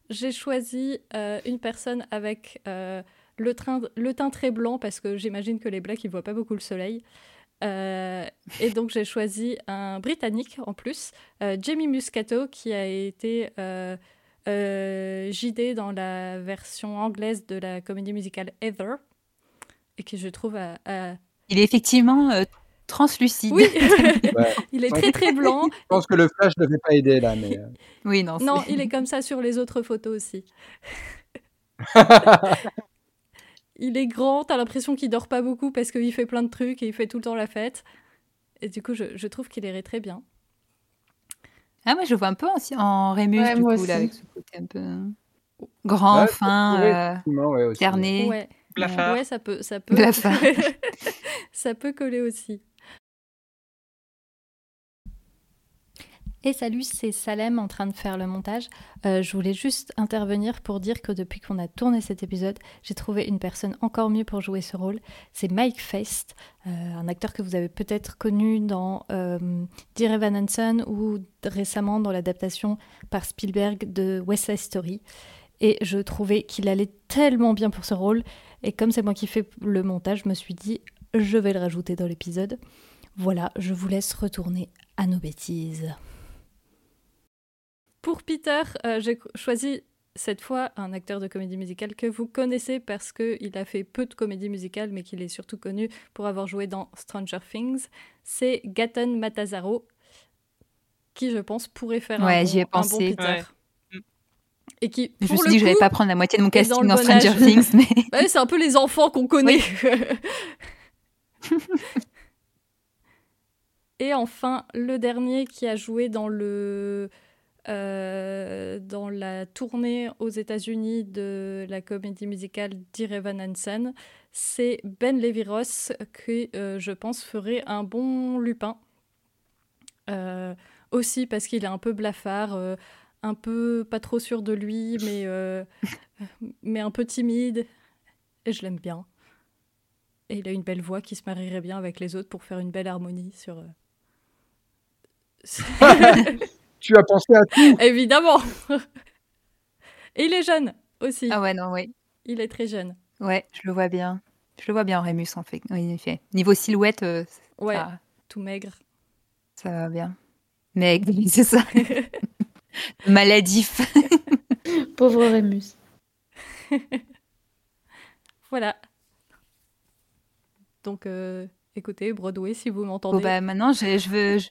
j'ai choisi euh, une personne avec le, teint très blanc parce que j'imagine que les Blacks, ils voient pas beaucoup le soleil. Et donc j'ai choisi un Britannique en plus, Jamie Muscato, qui a été JD dans la version anglaise de la comédie musicale Heather, et qui je trouve Il est effectivement translucide. Oui, Ouais. il est très très blanc. Je pense que le flash ne devait pas aider là, mais. euh, Oui, non. Non, il est comme ça sur les autres photos aussi. Il est grand, t'as l'impression qu'il dort pas beaucoup parce qu'il fait plein de trucs et il fait tout le temps la fête. Et du coup, je, je trouve qu'il irait très bien. Ah, moi, je vois un peu en, en Rémus, Ouais, du moi coup, là, aussi. avec ce côté un peu grand, Ouais, fin, euh, effectivement, ouais. Ouais, ça peut, ça peut, ça peut coller aussi. Et salut, c'est Salem en train de faire le montage. Euh, je voulais juste intervenir pour dire que depuis qu'on a tourné cet épisode, j'ai trouvé une personne encore mieux pour jouer ce rôle. C'est Mike Feist, euh, un acteur que vous avez peut-être connu dans euh, Hansen ou récemment dans l'adaptation par Spielberg de West Side Story. Et je trouvais qu'il allait tellement bien pour ce rôle. Et comme c'est moi qui fais le montage, je me suis dit, je vais le rajouter dans l'épisode. Voilà, je vous laisse retourner à nos bêtises. Pour Peter, euh, j'ai choisi cette fois un acteur de comédie musicale que vous connaissez parce qu'il a fait peu de comédie musicale, mais qu'il est surtout connu pour avoir joué dans Stranger Things. C'est Gaten Matazaro, qui je pense pourrait faire Ouais, un, j'y ai bon, un bon pensé. Peter. Ouais. Et qui, Je me pour suis le dit que j'allais coup- pas prendre la moitié de mon dans casting dans bon Stranger âge. Things, mais Ouais, c'est un peu les enfants qu'on connaît. Et enfin, le dernier qui a joué dans le euh, dans la tournée aux États-Unis de la comédie musicale Dear Evan Hansen, c'est Ben Leviros qui, euh, je pense, ferait un bon Lupin. Euh, aussi parce qu'il est un peu blafard, un peu pas trop sûr de lui, mais, mais un peu timide. Et je l'aime bien. Et il a une belle voix qui se marierait bien avec les autres pour faire une belle harmonie sur. Tu as pensé à tout. Évidemment Et il est jeune aussi. ah ouais non oui, Il est très jeune. ouais, je le vois bien, je le vois bien en Rémus en fait. Oui, en effet. Niveau silhouette, euh, Ouais, ça, tout maigre. ça va bien. Mais c'est ça, maladif. Pauvre Rémus. Voilà. Donc, euh, écoutez, Broadway, si vous m'entendez. Bon bah maintenant je, je veux. je-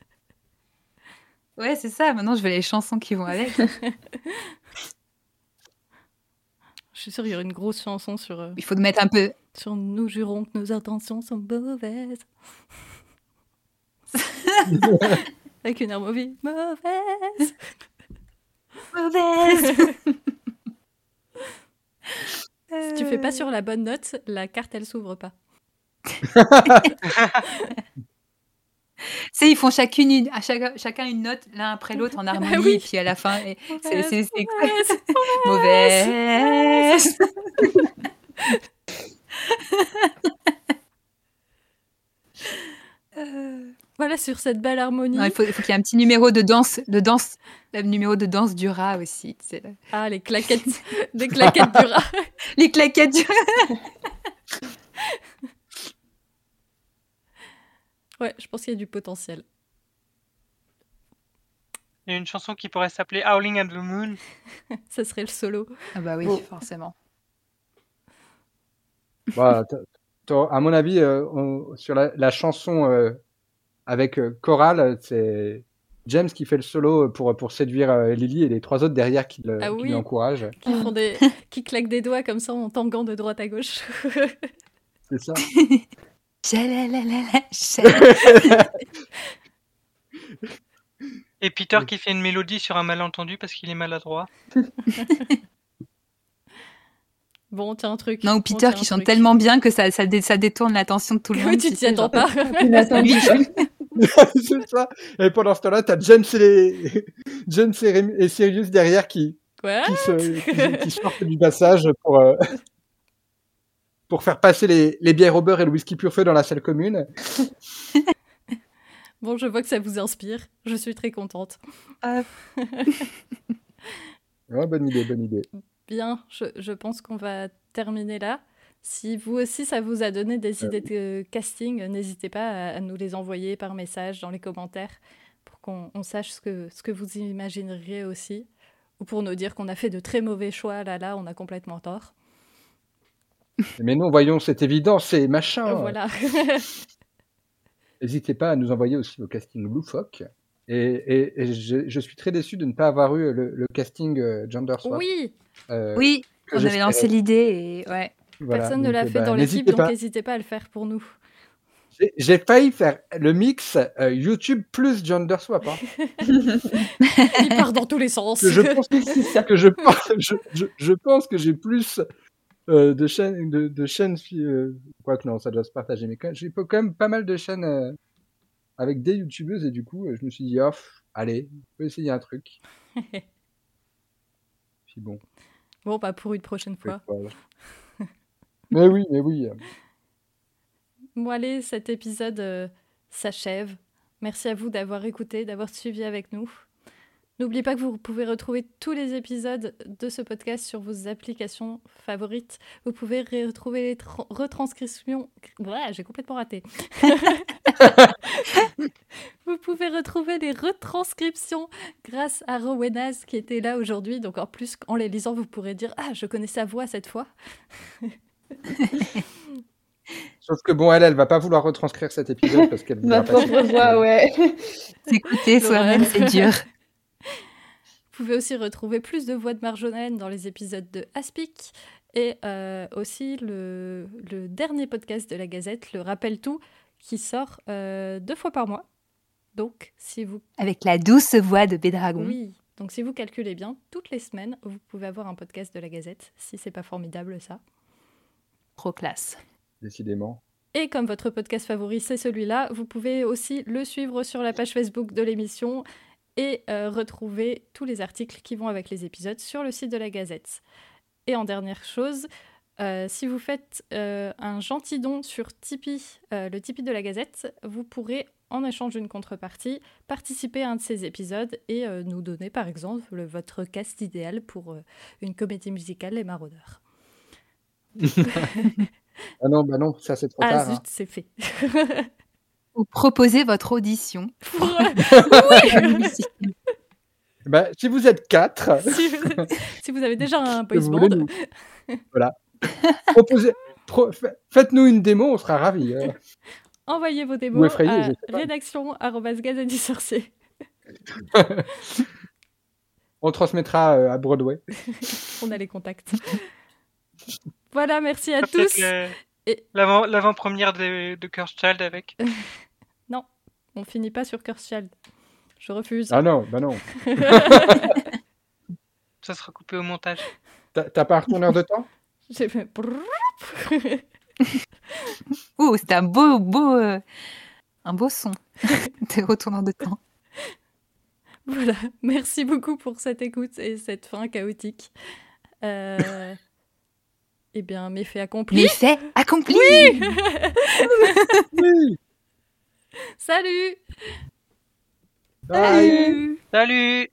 Ouais c'est ça. Maintenant je veux les chansons qui vont avec. Je suis sûre qu'il y aura une grosse chanson sur, euh, Il faut mettre un peu. sur Nous jurons que nos intentions sont mauvaises. Avec une harmonie mauvaise. Mauvaise. Si tu fais pas sur la bonne note, la carte elle s'ouvre pas. Ils font chacune une, à chaque- chacun une note l'un après l'autre en harmonie oui. et puis à la fin c'est Mauvaise. Euh, Voilà, sur cette belle harmonie. non, il faut, il faut qu'il y ait un petit numéro de danse, de danse, le numéro de danse du rat aussi. tu sais, là. Ah, les claquettes, les claquettes du rat. Les claquettes du rat. Ouais, je pense qu'il y a du potentiel. Il y a une chanson qui pourrait s'appeler Howling at the Moon. Ça serait le solo. Ah bah oui, Bon. forcément. Bah, à mon avis, euh, on- sur la, la chanson euh, avec euh, chorale, c'est James qui fait le solo pour, pour séduire euh, Lily et les trois autres derrière qui le- Ah oui. l'encouragent. Qui, font des... qui claquent des doigts comme ça en tanguant de droite à gauche. C'est ça. Et Peter Oui. qui fait une mélodie sur un malentendu parce qu'il est maladroit. Bon, tiens un truc. Non, ou Peter qui chante truc. tellement bien que ça, ça, dé- ça détourne l'attention de tout le Oui, monde. tu tu t'y attends pas. C'est ça. Et pendant ce temps-là, t'as James et. James et, Sirius derrière qui, Quoi qui, se, qui, qui sortent du passage pour, euh, pour faire passer les, les bières au beurre et le whisky pur feu dans la salle commune. Bon, je vois que ça vous inspire. Je suis très contente. Ouais, bonne idée, bonne idée. Bien, je, je pense qu'on va terminer là. Si vous aussi, ça vous a donné des Euh, idées de casting, n'hésitez pas à, nous les envoyer par message dans les commentaires pour qu'on on sache ce que, ce que vous imagineriez aussi. Ou pour nous dire qu'on a fait de très mauvais choix, là, là, on a complètement tort. Mais non, voyons, c'est évident, c'est machin. Voilà. N'hésitez pas à nous envoyer aussi vos castings loufoques. Et, et, et je, je suis très déçu de ne pas avoir eu le, le casting euh, Gender Swap. oui, euh, Oui, on avait lancé l'idée et ouais. Voilà, personne ne l'a euh, fait bah, dans l'équipe, donc n'hésitez pas à le faire pour nous. J'ai- failli faire le mix euh, YouTube plus Gender Swap. hein. Il part dans tous les sens. que je pense que je pense que j'ai plus euh, de chaînes de, de chaînes euh, quoi que non ça doit se partager mais quand même- j'ai pas- quand même pas mal de chaînes euh, avec des youtubeuses et du coup je me suis dit oh, allez, on peut essayer un truc. Puis bon. Bon, bah pour une prochaine fois. mais oui, mais oui. Bon, allez, cet épisode s'achève. Merci à vous d'avoir écouté, d'avoir suivi avec nous. N'oubliez pas que vous pouvez retrouver tous les épisodes de ce podcast sur vos applications favorites. Vous pouvez retrouver les tra- retranscriptions. Ouais, j'ai complètement raté. vous pouvez retrouver les retranscriptions grâce à Rowenas qui était là aujourd'hui. Donc en plus, en les lisant, vous pourrez dire Ah, je connais sa voix cette fois. Sauf que bon, elle, elle va pas vouloir retranscrire cet épisode parce qu'elle Ma propre voix, ouais. Écoutez soi-même, c'est dur. Vous pouvez aussi retrouver plus de voix de Marjolaine dans les épisodes de Aspic et euh, aussi le, le dernier podcast de la Gazette, le Rappel Tout, qui sort euh, deux fois par mois. Donc, si vous Avec la douce voix de Bédragon. oui, donc si vous calculez bien, toutes les semaines, vous pouvez avoir un podcast de la Gazette, si c'est pas formidable ça. Trop classe. Décidément. Et comme votre podcast favori, c'est celui-là, vous pouvez aussi le suivre sur la page Facebook de l'émission et euh, retrouver tous les articles qui vont avec les épisodes sur le site de la Gazette. Et en dernière chose, euh, si vous faites euh, un gentil don sur Tipeee, euh, le Tipeee de la Gazette, vous pourrez, en échange d'une contrepartie, participer à un de ces épisodes et nous donner, par exemple, le- votre cast idéal pour une comédie musicale Les Maraudeurs. Ah non, bah non, ça c'est trop Ah tard. hein. zut, c'est fait. Ou proposez votre audition. Bah, si vous êtes quatre, si, vous, si vous avez déjà un boys vous band, voulez nous- voilà. Proposez, pro- fa- faites-nous une démo, on sera ravis. hein. envoyez vos démos effrayé, à du sorcier. On transmettra euh, à Broadway. On a les contacts. voilà, merci à tous. Et- l'avant- L'avant-première de, de Child avec. On finit pas sur Curse Child. Je refuse. Ah non, bah non. Ça sera coupé au montage. T'as pas un retourneur de temps? J'ai fait. Ouh, c'était un beau, beau, euh, un beau son de retournant de temps. Voilà, merci beaucoup pour cette écoute et cette fin chaotique. Euh... Eh bien, méfait accompli. L'effet accompli. Oui. Salut Bye. Salut